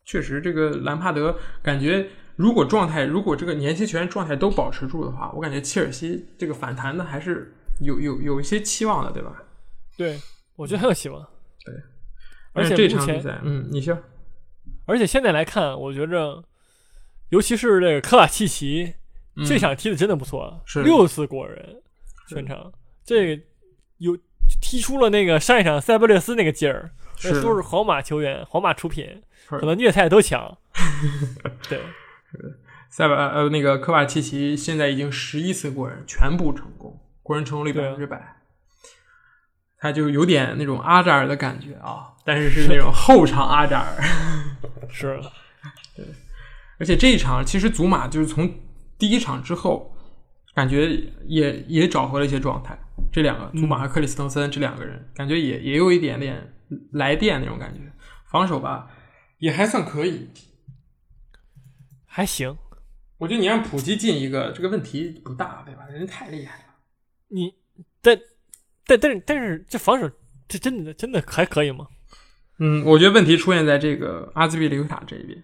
确实，这个兰帕德感觉，如果状态，如果这个年轻球员状态都保持住的话，我感觉切尔西这个反弹的还是有有有一些期望的，对吧？对，我觉得很有希望。对，而且这场比赛，嗯，你说，而且现在来看，我觉着，尤其是这个科瓦契奇，嗯。这场踢的真的不错，是。六次过人，全场。这个有踢出了那个上一场塞布列斯那个劲儿，是。都是皇马球员，皇马出品，可能虐菜都强。[laughs] 对，塞巴呃那个科瓦契奇现在已经十一次过人，全部成功，过人成功率百分之百。他就有点那种阿扎尔的感觉啊，但是是 [laughs] 那种后场阿扎尔。[laughs] 是而且这一场其实祖马就是从第一场之后，感觉也也找回了一些状态。这两个祖马和克里斯滕森这两个人，感觉也也有一点点来电那种感觉。防守吧也还算可以，还行。我觉得你让普基进一个，这个问题不大，对吧？人太厉害了。你但但但是但是这防守这真的真的还可以吗？嗯，我觉得问题出现在这个阿兹比利奎塔这一边。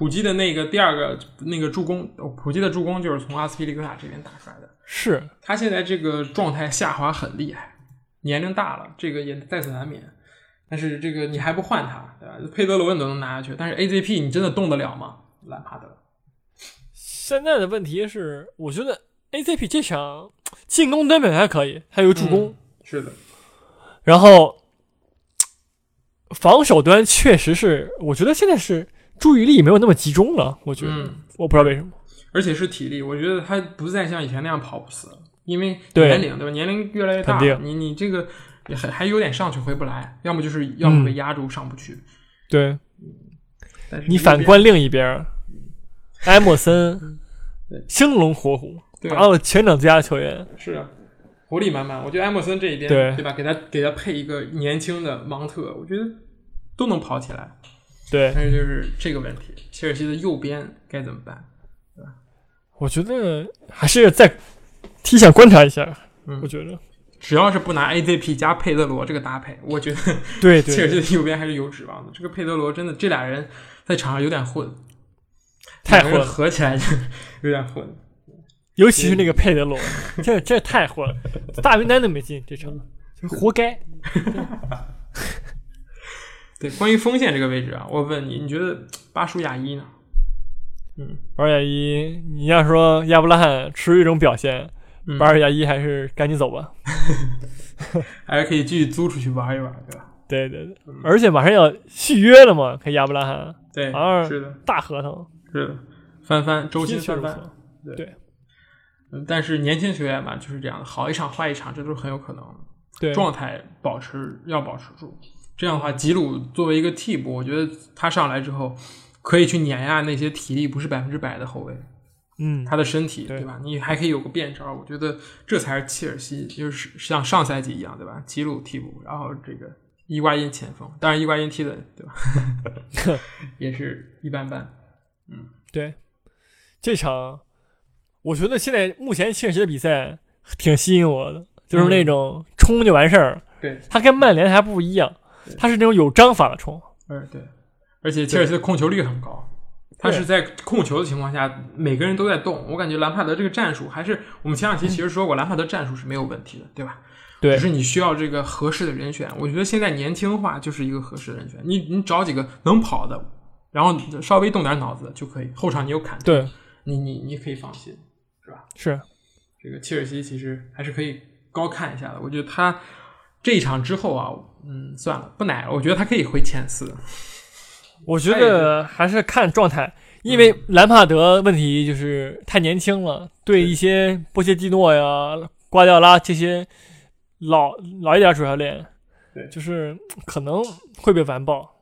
普基的那个第二个那个助攻，哦普基的助攻就是从阿斯皮利奎塔这边打出来的。是他现在这个状态下滑很厉害，年龄大了，这个也在所难免。但是这个你还不换他，对吧？佩德罗你都能拿下去，但是 AZP 你真的动得了吗？兰帕德，现在的问题是，我觉得 AZP 这场进攻端表现还可以，还有助攻，是的，然后防守端确实是，我觉得现在是注意力没有那么集中了。我觉得，嗯，我不知道为什么。而且是体力，我觉得他不再像以前那样跑不死了，因为年龄对吧？年龄越来越大你你这个还还有点上去回不来，要么就是要么被压住上不去。对但是你反观另一边，[laughs] 埃莫森对生龙活虎，拿到全场最佳球员。是啊，活力满满。我觉得埃默森这一边对吧？给他给他配一个年轻的芒特，我觉得都能跑起来。对，但是就是这个问题，切尔西的右边该怎么办？我觉得还是再提前观察一下。嗯我觉得，只要是不拿 AZP 加佩德罗这个搭配，我觉得对切尔，西的右边还是有指望的。这个佩德罗真的，这俩人在场上有点混，太混了，合起来就 [laughs] 有点混。尤其是那个佩德罗，这这太混了，大名单都没进这场，活该。[laughs] 对，关于锋线这个位置啊，我问你，你觉得巴舒亚伊呢？嗯。巴尔亚伊，你要说亚布拉罕持续一种表现，嗯。巴尔亚伊还是赶紧走吧。[laughs] 还是可以继续租出去玩一玩，对吧？对对对，而且马上要续约了嘛，跟亚布拉罕对，好像是的，大合同，是的，翻番周薪踢得确翻番。实错，对。对。嗯，但是年轻球员嘛，就是这样的，好一场坏一场，这都是很有可能的。对，状态保持要保持住。这样的话，吉鲁作为一个替补，我觉得他上来之后可以去碾压那些体力不是百分之百的后卫，嗯，他的身体对对吧？你还可以有个变招，我觉得这才是切尔西，就是像上赛季一样，对吧？吉鲁替补，然后这个伊瓜因前锋，当然伊瓜因踢的对吧，[laughs] 也是一般般。嗯对，这场我觉得现在目前切尔西的比赛挺吸引我的，就是那种冲就完事儿。对，他跟曼联还不一样对，他是那种有章法的冲。嗯，对，而且切尔西的控球率很高，他是在控球的情况下，每个人都在动。我感觉兰帕德这个战术还是我们前两期其实说过，兰帕德战术是没有问题的，对吧？对只是你需要这个合适的人选。我觉得现在年轻化就是一个合适的人选，你你找几个能跑的，然后稍微动点脑子就可以。后场你有坎特，对，你你你可以放心。是这个切尔西其实还是可以高看一下的。我觉得他这一场之后啊，嗯，算了，不奶了。我觉得他可以回前四。[laughs] 我觉得还是看状态，因为兰帕德问题就是太年轻了，对一些波切蒂诺呀、瓜迪奥拉这些老老一点主教练，对就是可能会被完爆。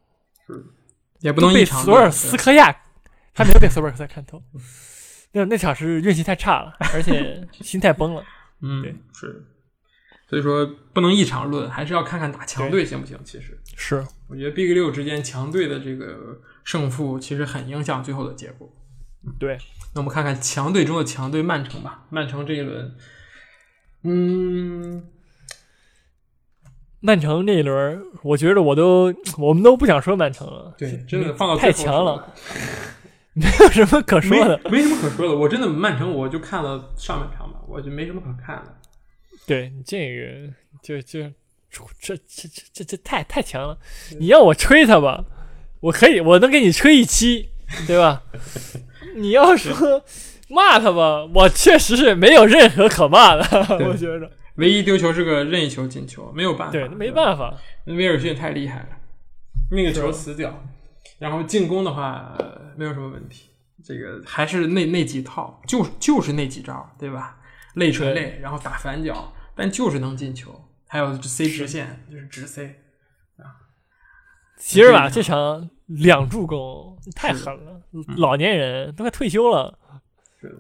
也不能被一场索尔斯克亚，还没有被索尔斯克亚看透。那那场是运气太差了，而且心态崩了。嗯对，是，所以说不能一场论，还是要看看打强队行不行。其实，是，我觉得 Big 六之间强队的这个胜负，其实很影响最后的结果。对，那我们看看强队中的强队曼城吧。曼城这一轮，嗯，曼城这一轮，我觉得我都我们都不想说曼城了，对，真的放到太强了，[laughs] 没有什么可说，说的。没没什么可说的。我真的曼城，我就看了上半场吧，我就没什么可看的。对你这个就就这这这这这太太强了。你要我吹他吧，我可以，我能给你吹一期，对吧？[laughs] 你要说骂他吧，我确实是没有任何可骂的，我觉着。唯一丢球是个任意球进球，没有办法，对，没。办法。威尔逊太厉害了，那个球死角，然后进攻的话、呃没有什么问题，这个还是那那几套，就是就是那几招，对吧？内锤内，然后打反脚，但就是能进球，还有 C 直线就是直 C，啊，席尔瓦这场两助攻太狠了，老年人都快退休了，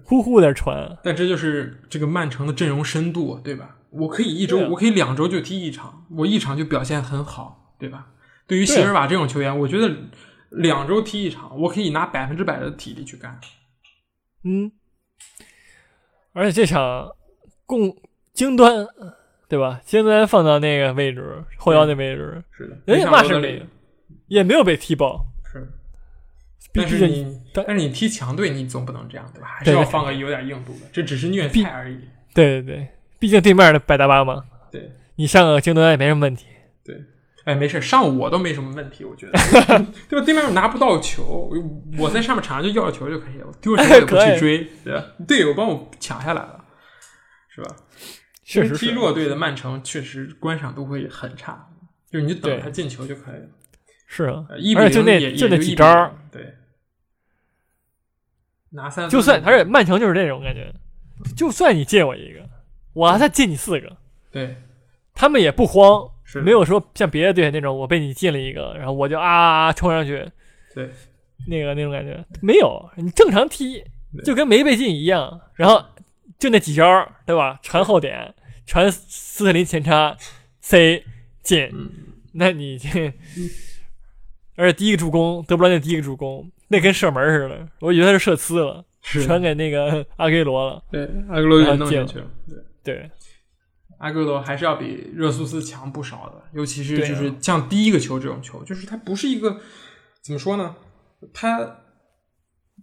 呼呼在传。但这就是这个曼城的阵容深度，对吧？我可以一周，我可以两周就踢一场，我一场就表现很好，对吧？对于席尔瓦这种球员，我觉得两周踢一场，我可以拿百分之百的体力去干。嗯，而且这场攻京端，对吧？京端放到那个位置，后腰那位置，是的，人家骂是没有，也没有被踢爆。是，但是你但但是你踢强队，你总不能这样对吧？还是要放个有点硬度的，这只是虐菜而已。对对对，毕竟对面的百大巴嘛，对你上个京端也没什么问题。对，哎，没事，上我都没什么问题，我觉得，[laughs] [laughs] 对吧？对面拿不到球，我在上面场上就要球就可以了，丢了球我 [laughs] 也不去追，对吧？队友帮我抢下来了，是吧？确实，踢弱队的曼城确实观赏度会很差，就是你就等对他进球就可以了。是啊呃，一且就那零也就那几招儿，对，拿三分就算而且曼城就是这种感觉，就算你借我一个，我再借你四个，对他们也不慌，是没有说像别的队那种我被你进了一个，然后我就啊啊啊冲上去，对那个那种感觉没有，你正常踢就跟没被进一样，然后就那几招儿对吧？传后点，传斯特林前插，C 进，嗯，那你这，而且第一个助攻德布劳内第一个助攻，那跟射门似的，我以为他是射呲了，是传给那个阿圭罗了，对阿圭罗也弄进去了，对。对阿圭罗还是要比热苏斯强不少的，尤其是就是像第一个球这种球，就是他不是一个怎么说呢？他，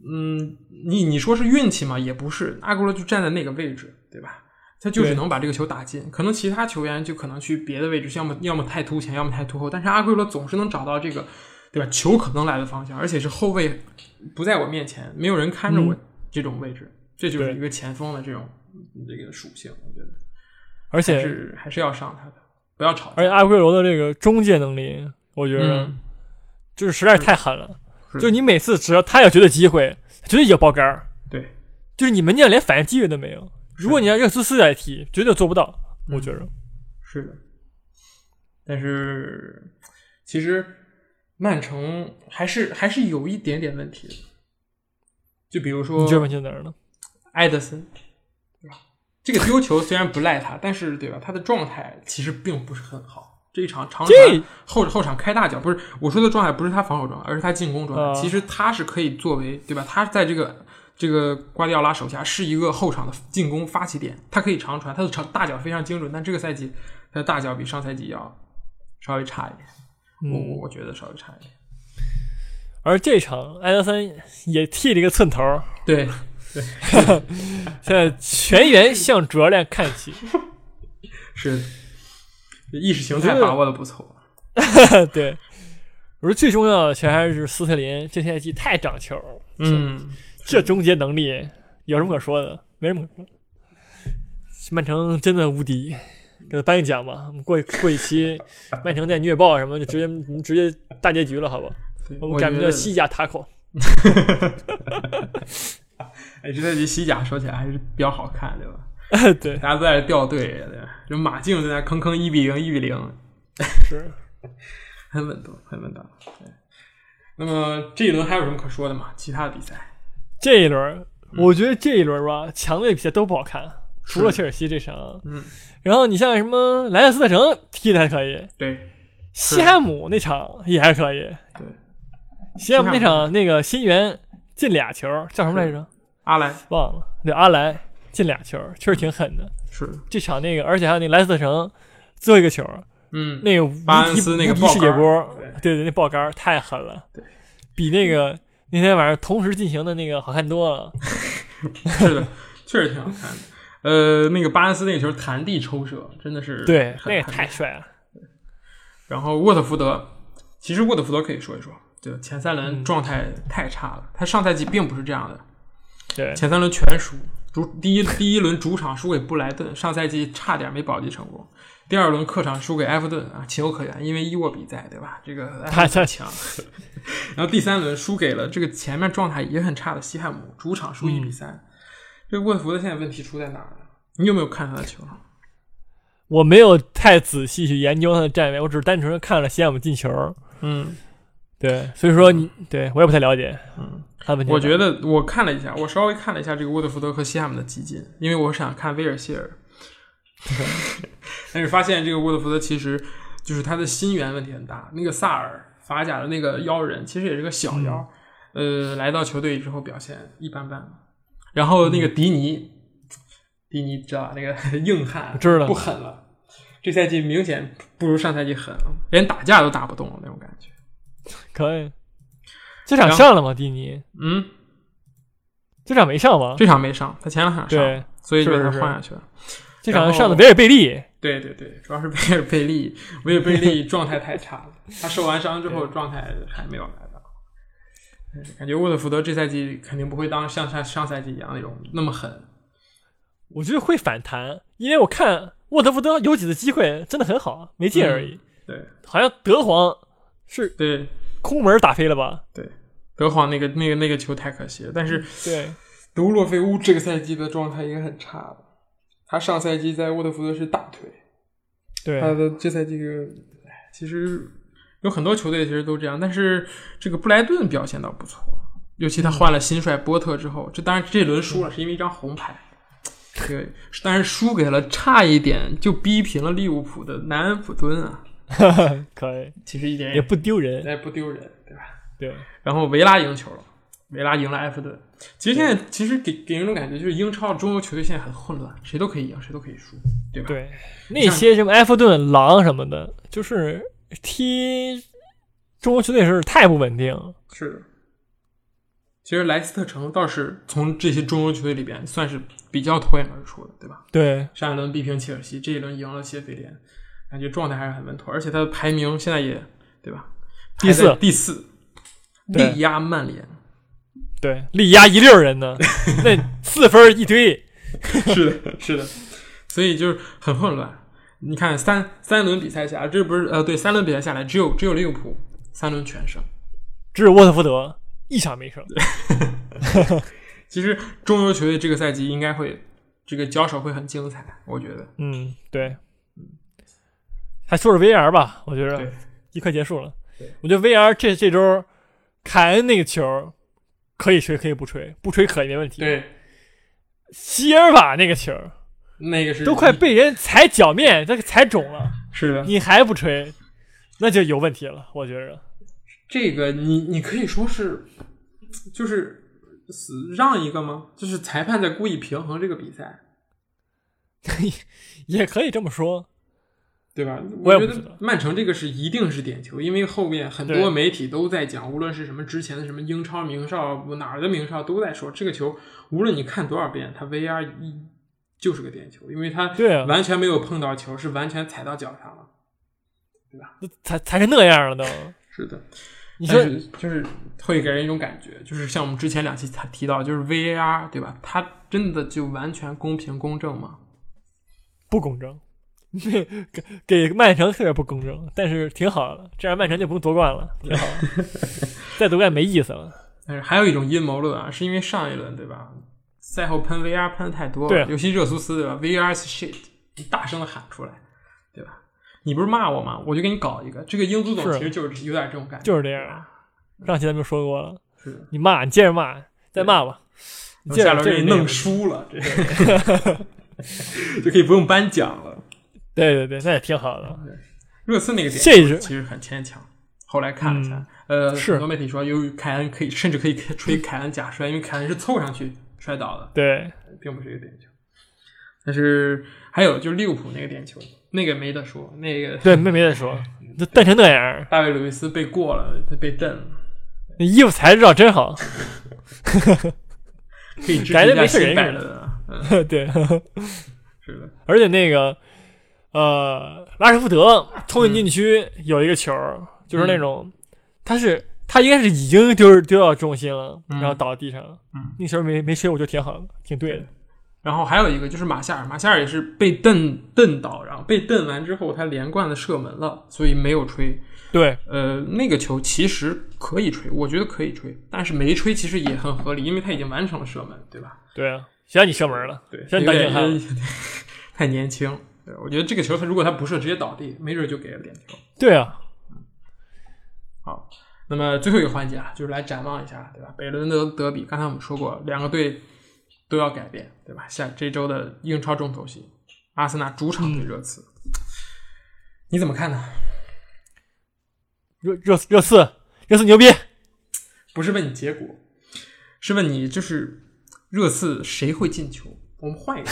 嗯，你你说是运气嘛，也不是，阿圭罗就站在那个位置，对吧？他就只能把这个球打进，可能其他球员就可能去别的位置，要么要么太突前，要么太突后，但是阿圭罗总是能找到这个，对吧？球可能来的方向，而且是后卫不在我面前，没有人看着我嗯这种位置，这就是一个前锋的这种这个属性，我觉得。而且是还是要上他的。不要吵。而且阿圭罗的这个终结能力，我觉得嗯，就是实在是太狠了。是就你每次只要他有绝对机会，绝对要爆杆儿。对，就是你门将连反应机会都没有。如果你让热苏斯来踢，绝对做不到。嗯我觉着，是的，但是其实曼城还是还是有一点点问题的，就比如说你觉得问题在哪儿呢？埃德森，对吧？这个丢球虽然不赖他，但是对吧？他的状态其实并不是很好。这一场长这传后后场开大脚，不是我说的状态，不是他防守状态，而是他进攻状态。啊其实他是可以作为对吧？他在这个这个瓜迪奥拉手下是一个后场的进攻发起点，他可以长传，他的长大脚非常精准。但这个赛季他的大脚比上赛季要稍微差一点，我我嗯，我觉得稍微差一点。而这场埃德森也剃了一个寸头对，对，[laughs] 现在全员向主教练看齐。[laughs] 是意识形态把握的不错。[laughs] 对，我说最重要的其实还是斯特林这赛季太长球，嗯，这终结能力有什么可说的？没什么可说。曼城真的无敌，给他颁个奖吧。我们过过一期 [laughs] 曼城再虐爆什么，就直接直接大结局了，好吧？对我们改名叫西甲塔口。[laughs] 哎，这赛季西甲说起来还是比较好看，对吧？[laughs] 对，大家都在这掉队，对吧？就马竞在那坑坑一比零，一比零，是。很稳当，很稳当。对。那么这一轮还有什么可说的吗？其他的比赛？这一轮，我觉得这一轮吧，强队比赛都不好看，除了切尔西这场。嗯，然后你像什么莱斯特城踢的还可以，对西汉姆那场也还可以。对，西汉姆那场那个新援进俩球，叫什么来着？阿莱忘了。对，阿莱进俩球，确实挺狠的。是，这场那个，而且还有那莱斯特城最后一个球，嗯，那个巴恩斯那个爆杆波，对对对，那爆杆太狠了，对，比那个那天晚上同时进行的那个好看多了。[laughs] 是的，确实挺好看的。呃，那个巴恩斯那个球弹地抽射，真的是对，那太帅了。然后沃特福德，其实沃特福德可以说一说，对，前三轮嗯状态太差了。他上赛季并不是这样的，对，前三轮全输，主第一第一轮主场输给布莱顿，上赛季差点没保级成功。第二轮客场输给埃弗顿啊，情有可原，因为伊沃比在，对吧？这个埃弗他他强。[laughs] 然后第三轮输给了这个前面状态也很差的西汉姆，主场输一比三。这个沃特福德现在问题出在哪儿呢？你有没有看他的球？我没有太仔细去研究他的站位，我只是单纯地看了西汉姆进球。嗯对，所以说你对我也不太了解。嗯，他问题我觉得我看了一下，我稍微看了一下这个沃特福德和西汉姆的集锦，因为我想看威尔希尔，[laughs] 但是发现这个沃特福德其实就是他的心源问题很大。那个萨尔法甲的那个妖人其实也是个小妖，呃，来到球队之后表现一般般。然后那个迪尼，迪尼知道吧那个 [laughs] 硬汉，知道不狠了。这赛季明显不如上赛季狠了，连打架都打不动了那种感觉。可以。这场上了吗？迪尼？嗯，这场没上吗？这场没上，他前两场上，对，所以就把他是是换下去了。这场上的维尔贝利。对对对，主要是维尔贝利，维尔贝利状态太差了，[laughs] 他受完伤之后状态还没有来到。嗯感觉沃特福德这赛季肯定不会当像上上赛季一样那种那么狠。我觉得会反弹，因为我看沃特福德有几次机会真的很好，没进而已。对好像德皇是对空门打飞了吧？对，德皇那个那个那个球太可惜了，但是对，德乌洛菲乌这个赛季的状态也很差的。他上赛季在沃特福德是大腿，对他，的这赛季其实有很多球队其实都这样，但是这个布莱顿表现倒不错，尤其他换了新帅波特之后，这当然这轮输了是因为一张红牌，[laughs] 对，但是输给了差一点就逼平了利物浦的南安普敦啊，[laughs] 可以，其实一点也不丢人。也不丢人，对吧？对，然后维拉赢球了，维拉赢了埃弗顿。其实现在其实给给人一种感觉，就是英超中游球队现在很混乱，谁都可以赢，谁都可以输，对吧？对，那些什么埃弗顿、狼什么的，就是踢中国球队是太不稳定了。是的。其实莱斯特城倒是从这些中游球队里边算是比较脱颖而出的，对吧？对，上一轮逼平切尔西，这一轮赢了谢菲联，感觉状态还是很稳妥，而且他的排名现在也对吧？第四第四，对力压曼联。对，力压一溜人呢，[laughs] 那四分一堆。[laughs] 是的，是的，所以就是很混乱。你看三三轮比赛下来，这不是呃对三轮比赛下来，只有只有利物浦三轮全胜。只有沃特福德一场没胜。[laughs] 其实中游球队这个赛季应该会这个交手会很精彩，我觉得。嗯，对。还说说 VR 吧，我觉对得一快结束了。我觉得 VR 这这周凯恩那个球可以吹可以不吹，不吹可以没问题。，对，希尔瓦那个球那个是都快被人踩脚面，这个踩肿了，是的。你还不吹，那就有问题了。我觉着。这个你你可以说是就是死让一个吗？就是裁判在故意平衡这个比赛，[laughs] 也可以这么说。对吧？我觉得曼城这个是一定是点球，因为后面很多媒体都在讲，无论是什么之前的什么英超名哨哪儿的名哨都在说这个球，无论你看多少遍，它 VR 一就是个点球，因为它完全没有碰到球，是完全踩到脚上了。对吧才才是那样了都。[laughs] 是的，你说是就是会给人一种感觉，就是像我们之前两期才提到，就是 VAR 对吧？它真的就完全公平公正吗？不公正，给给曼城特别不公正，但是挺好的，这样曼城就不用夺冠了，挺好的。[laughs] 再夺冠没意思了。但是还有一种阴谋论啊，是因为上一轮对吧？赛后喷 VR 喷的太多了，对尤其热苏斯对吧？VR shit，你大声的喊出来，对吧？你不是骂我吗？我就给你搞一个。这个英足总其实就是有点这种感觉，就是这样。上期咱们就说过了，是。你骂，你接着骂，再骂吧。你接着下轮给你弄输了，这 [laughs] [laughs] 就可以不用颁奖了。对对对，那也挺好的。热刺那个点这是其实很牵强。后来看了一下，呃，是很多媒体说，由于凯恩可以，甚至可以吹凯恩假摔，因为凯恩是凑上去摔倒的，对，并不是一个点球。但是还有就是利物浦那个点球，那个没得说，那个对，没没得说，[laughs] 就瞪成那样，大卫·鲁伊斯被过了，他被蹬了，那衣服材质照真好。[laughs] 可以 [laughs] 支持感觉一下没事人似新摆的。嗯，对，是的，而且那个呃，拉什福德冲进禁区有一个球，就是那种他是他应该是已经丢丢到重心了，嗯然后倒在地上了。嗯，那球没没吹，我觉得挺好的，挺对的。然后还有一个就是马夏尔，马夏尔也是被蹬蹬倒，然后被蹬完之后，他连贯的射门了，所以没有吹。对，呃，那个球其实可以吹，我觉得可以吹，但是没吹其实也很合理，因为他已经完成了射门，对吧？对啊，谁让你射门了？对，谁让你当硬汉了？有点 [laughs] 太年轻。对，我觉得这个球他如果他不射，直接倒地，没准就给了点球。对啊，好，那么最后一个环节啊，就是来展望一下，对吧？北伦敦德比，刚才我们说过，两个队都要改变，对吧？下这周的英超重头戏，阿森纳主场对热刺，你怎么看呢？热热热刺，热刺牛逼！不是问你结果，是问你就是热刺谁会进球？我们换一个。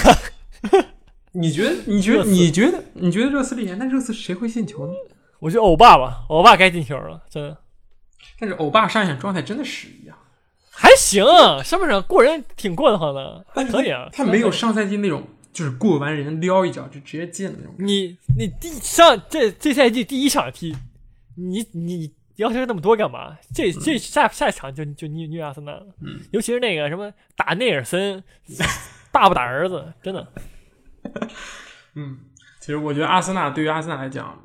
[laughs] 你觉得？你觉得？你觉得？你觉得热刺厉害？那热刺谁会进球呢？我觉得欧巴吧，欧巴该进球了，真的但是欧巴上一场状态真的是一样，还行，上半场过人挺过得慌的，还可以啊。他没有上赛季那种就是过完人撩一脚就直接进的那种。你你第上这这赛季第一场踢，你你要求那么多干嘛？这这下下一场就就虐虐阿森纳了，嗯尤其是那个什么打内尔森，[laughs] 大不打儿子，真的 [laughs] 嗯，其实我觉得阿森纳对于阿森纳来讲，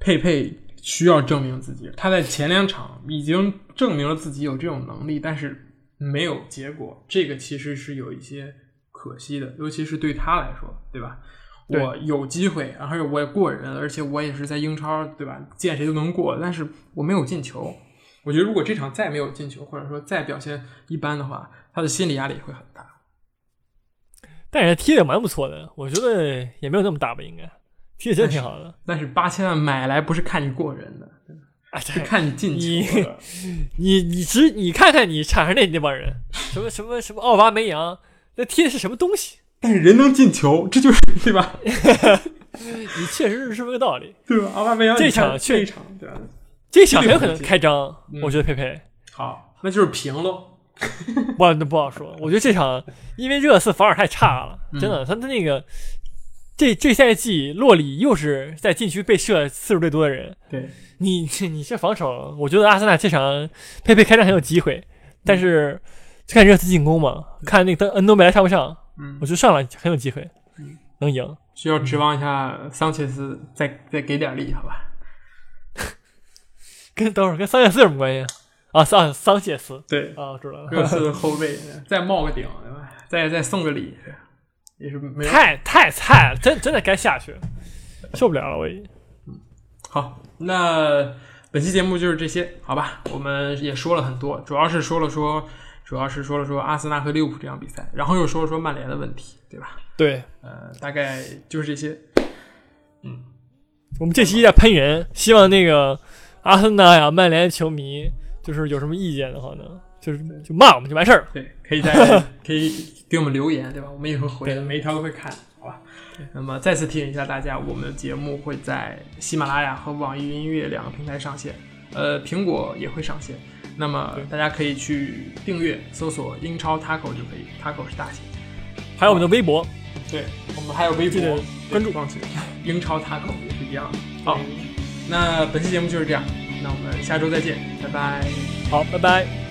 佩佩需要证明自己。他在前两场已经证明了自己有这种能力，但是没有结果，这个其实是有一些可惜的，尤其是对他来说，对吧？对我有机会，而且我也过人，而且我也是在英超，对吧？见谁都能过，但是我没有进球。我觉得如果这场再没有进球，或者说再表现一般的话，他的心理压力会很大。但是踢的蛮不错的，我觉得也没有那么大吧，应该踢的真挺好的。但是八千万买来不是看你过人的，哎，是看你进球的。你你只你看看你场上那那帮人，什么什么什么奥巴梅扬，那踢的是什么东西？但是人能进球，这就是 [laughs] 对吧？[laughs] 你确实是这么个道理。对吧？奥巴梅扬，这场确这一场对吧？这场很有可能开张，嗯我觉得佩佩。好，那就是平喽。[laughs] 不，那不好说。我觉得这场因为热刺防守太差了，嗯真的，他他那个这这赛季洛里又是在禁区被射次数最多的人。对，[laughs] 你 [laughs] 你这防守，我觉得阿森纳这场佩佩开战很有机会，但是就看热刺进攻嘛，看那个恩东贝莱上不上，嗯我觉得上了很有机会嗯，能赢。需要指望一下桑切斯再再给点力，好吧？跟等会儿跟桑切斯有什么关系啊？桑桑切斯对，啊，知道了。热刺 [laughs] 后卫再冒个顶？再再送个礼，也是没有太太菜了，真真的该下去，受不了了，我已经。好。那本期节目就是这些，好吧？我们也说了很多，主要是说了说，主要是说了说阿森纳和利物浦这场比赛，然后又说了说曼联的问题，对吧？对呃，大概就是这些。我们这期在喷人，希望那个阿森纳呀、曼联球迷，就是有什么意见的话呢，就是就骂我们就完事儿了。对，可以在 [laughs] 可以给我们留言，对吧？我们也会回的，每一条都会看，好吧？那么再次提醒一下大家，我们的节目会在喜马拉雅和网易云音乐两个平台上线，呃，苹果也会上线。那么大家可以去订阅，搜索“英超 Taco” 就可以，Taco 是大写。还有我们的微博，对，我们还有微博关注对忘记英超 Taco 也是一样的。好，那本期节目就是这样，那我们下周再见，拜拜。好，拜拜。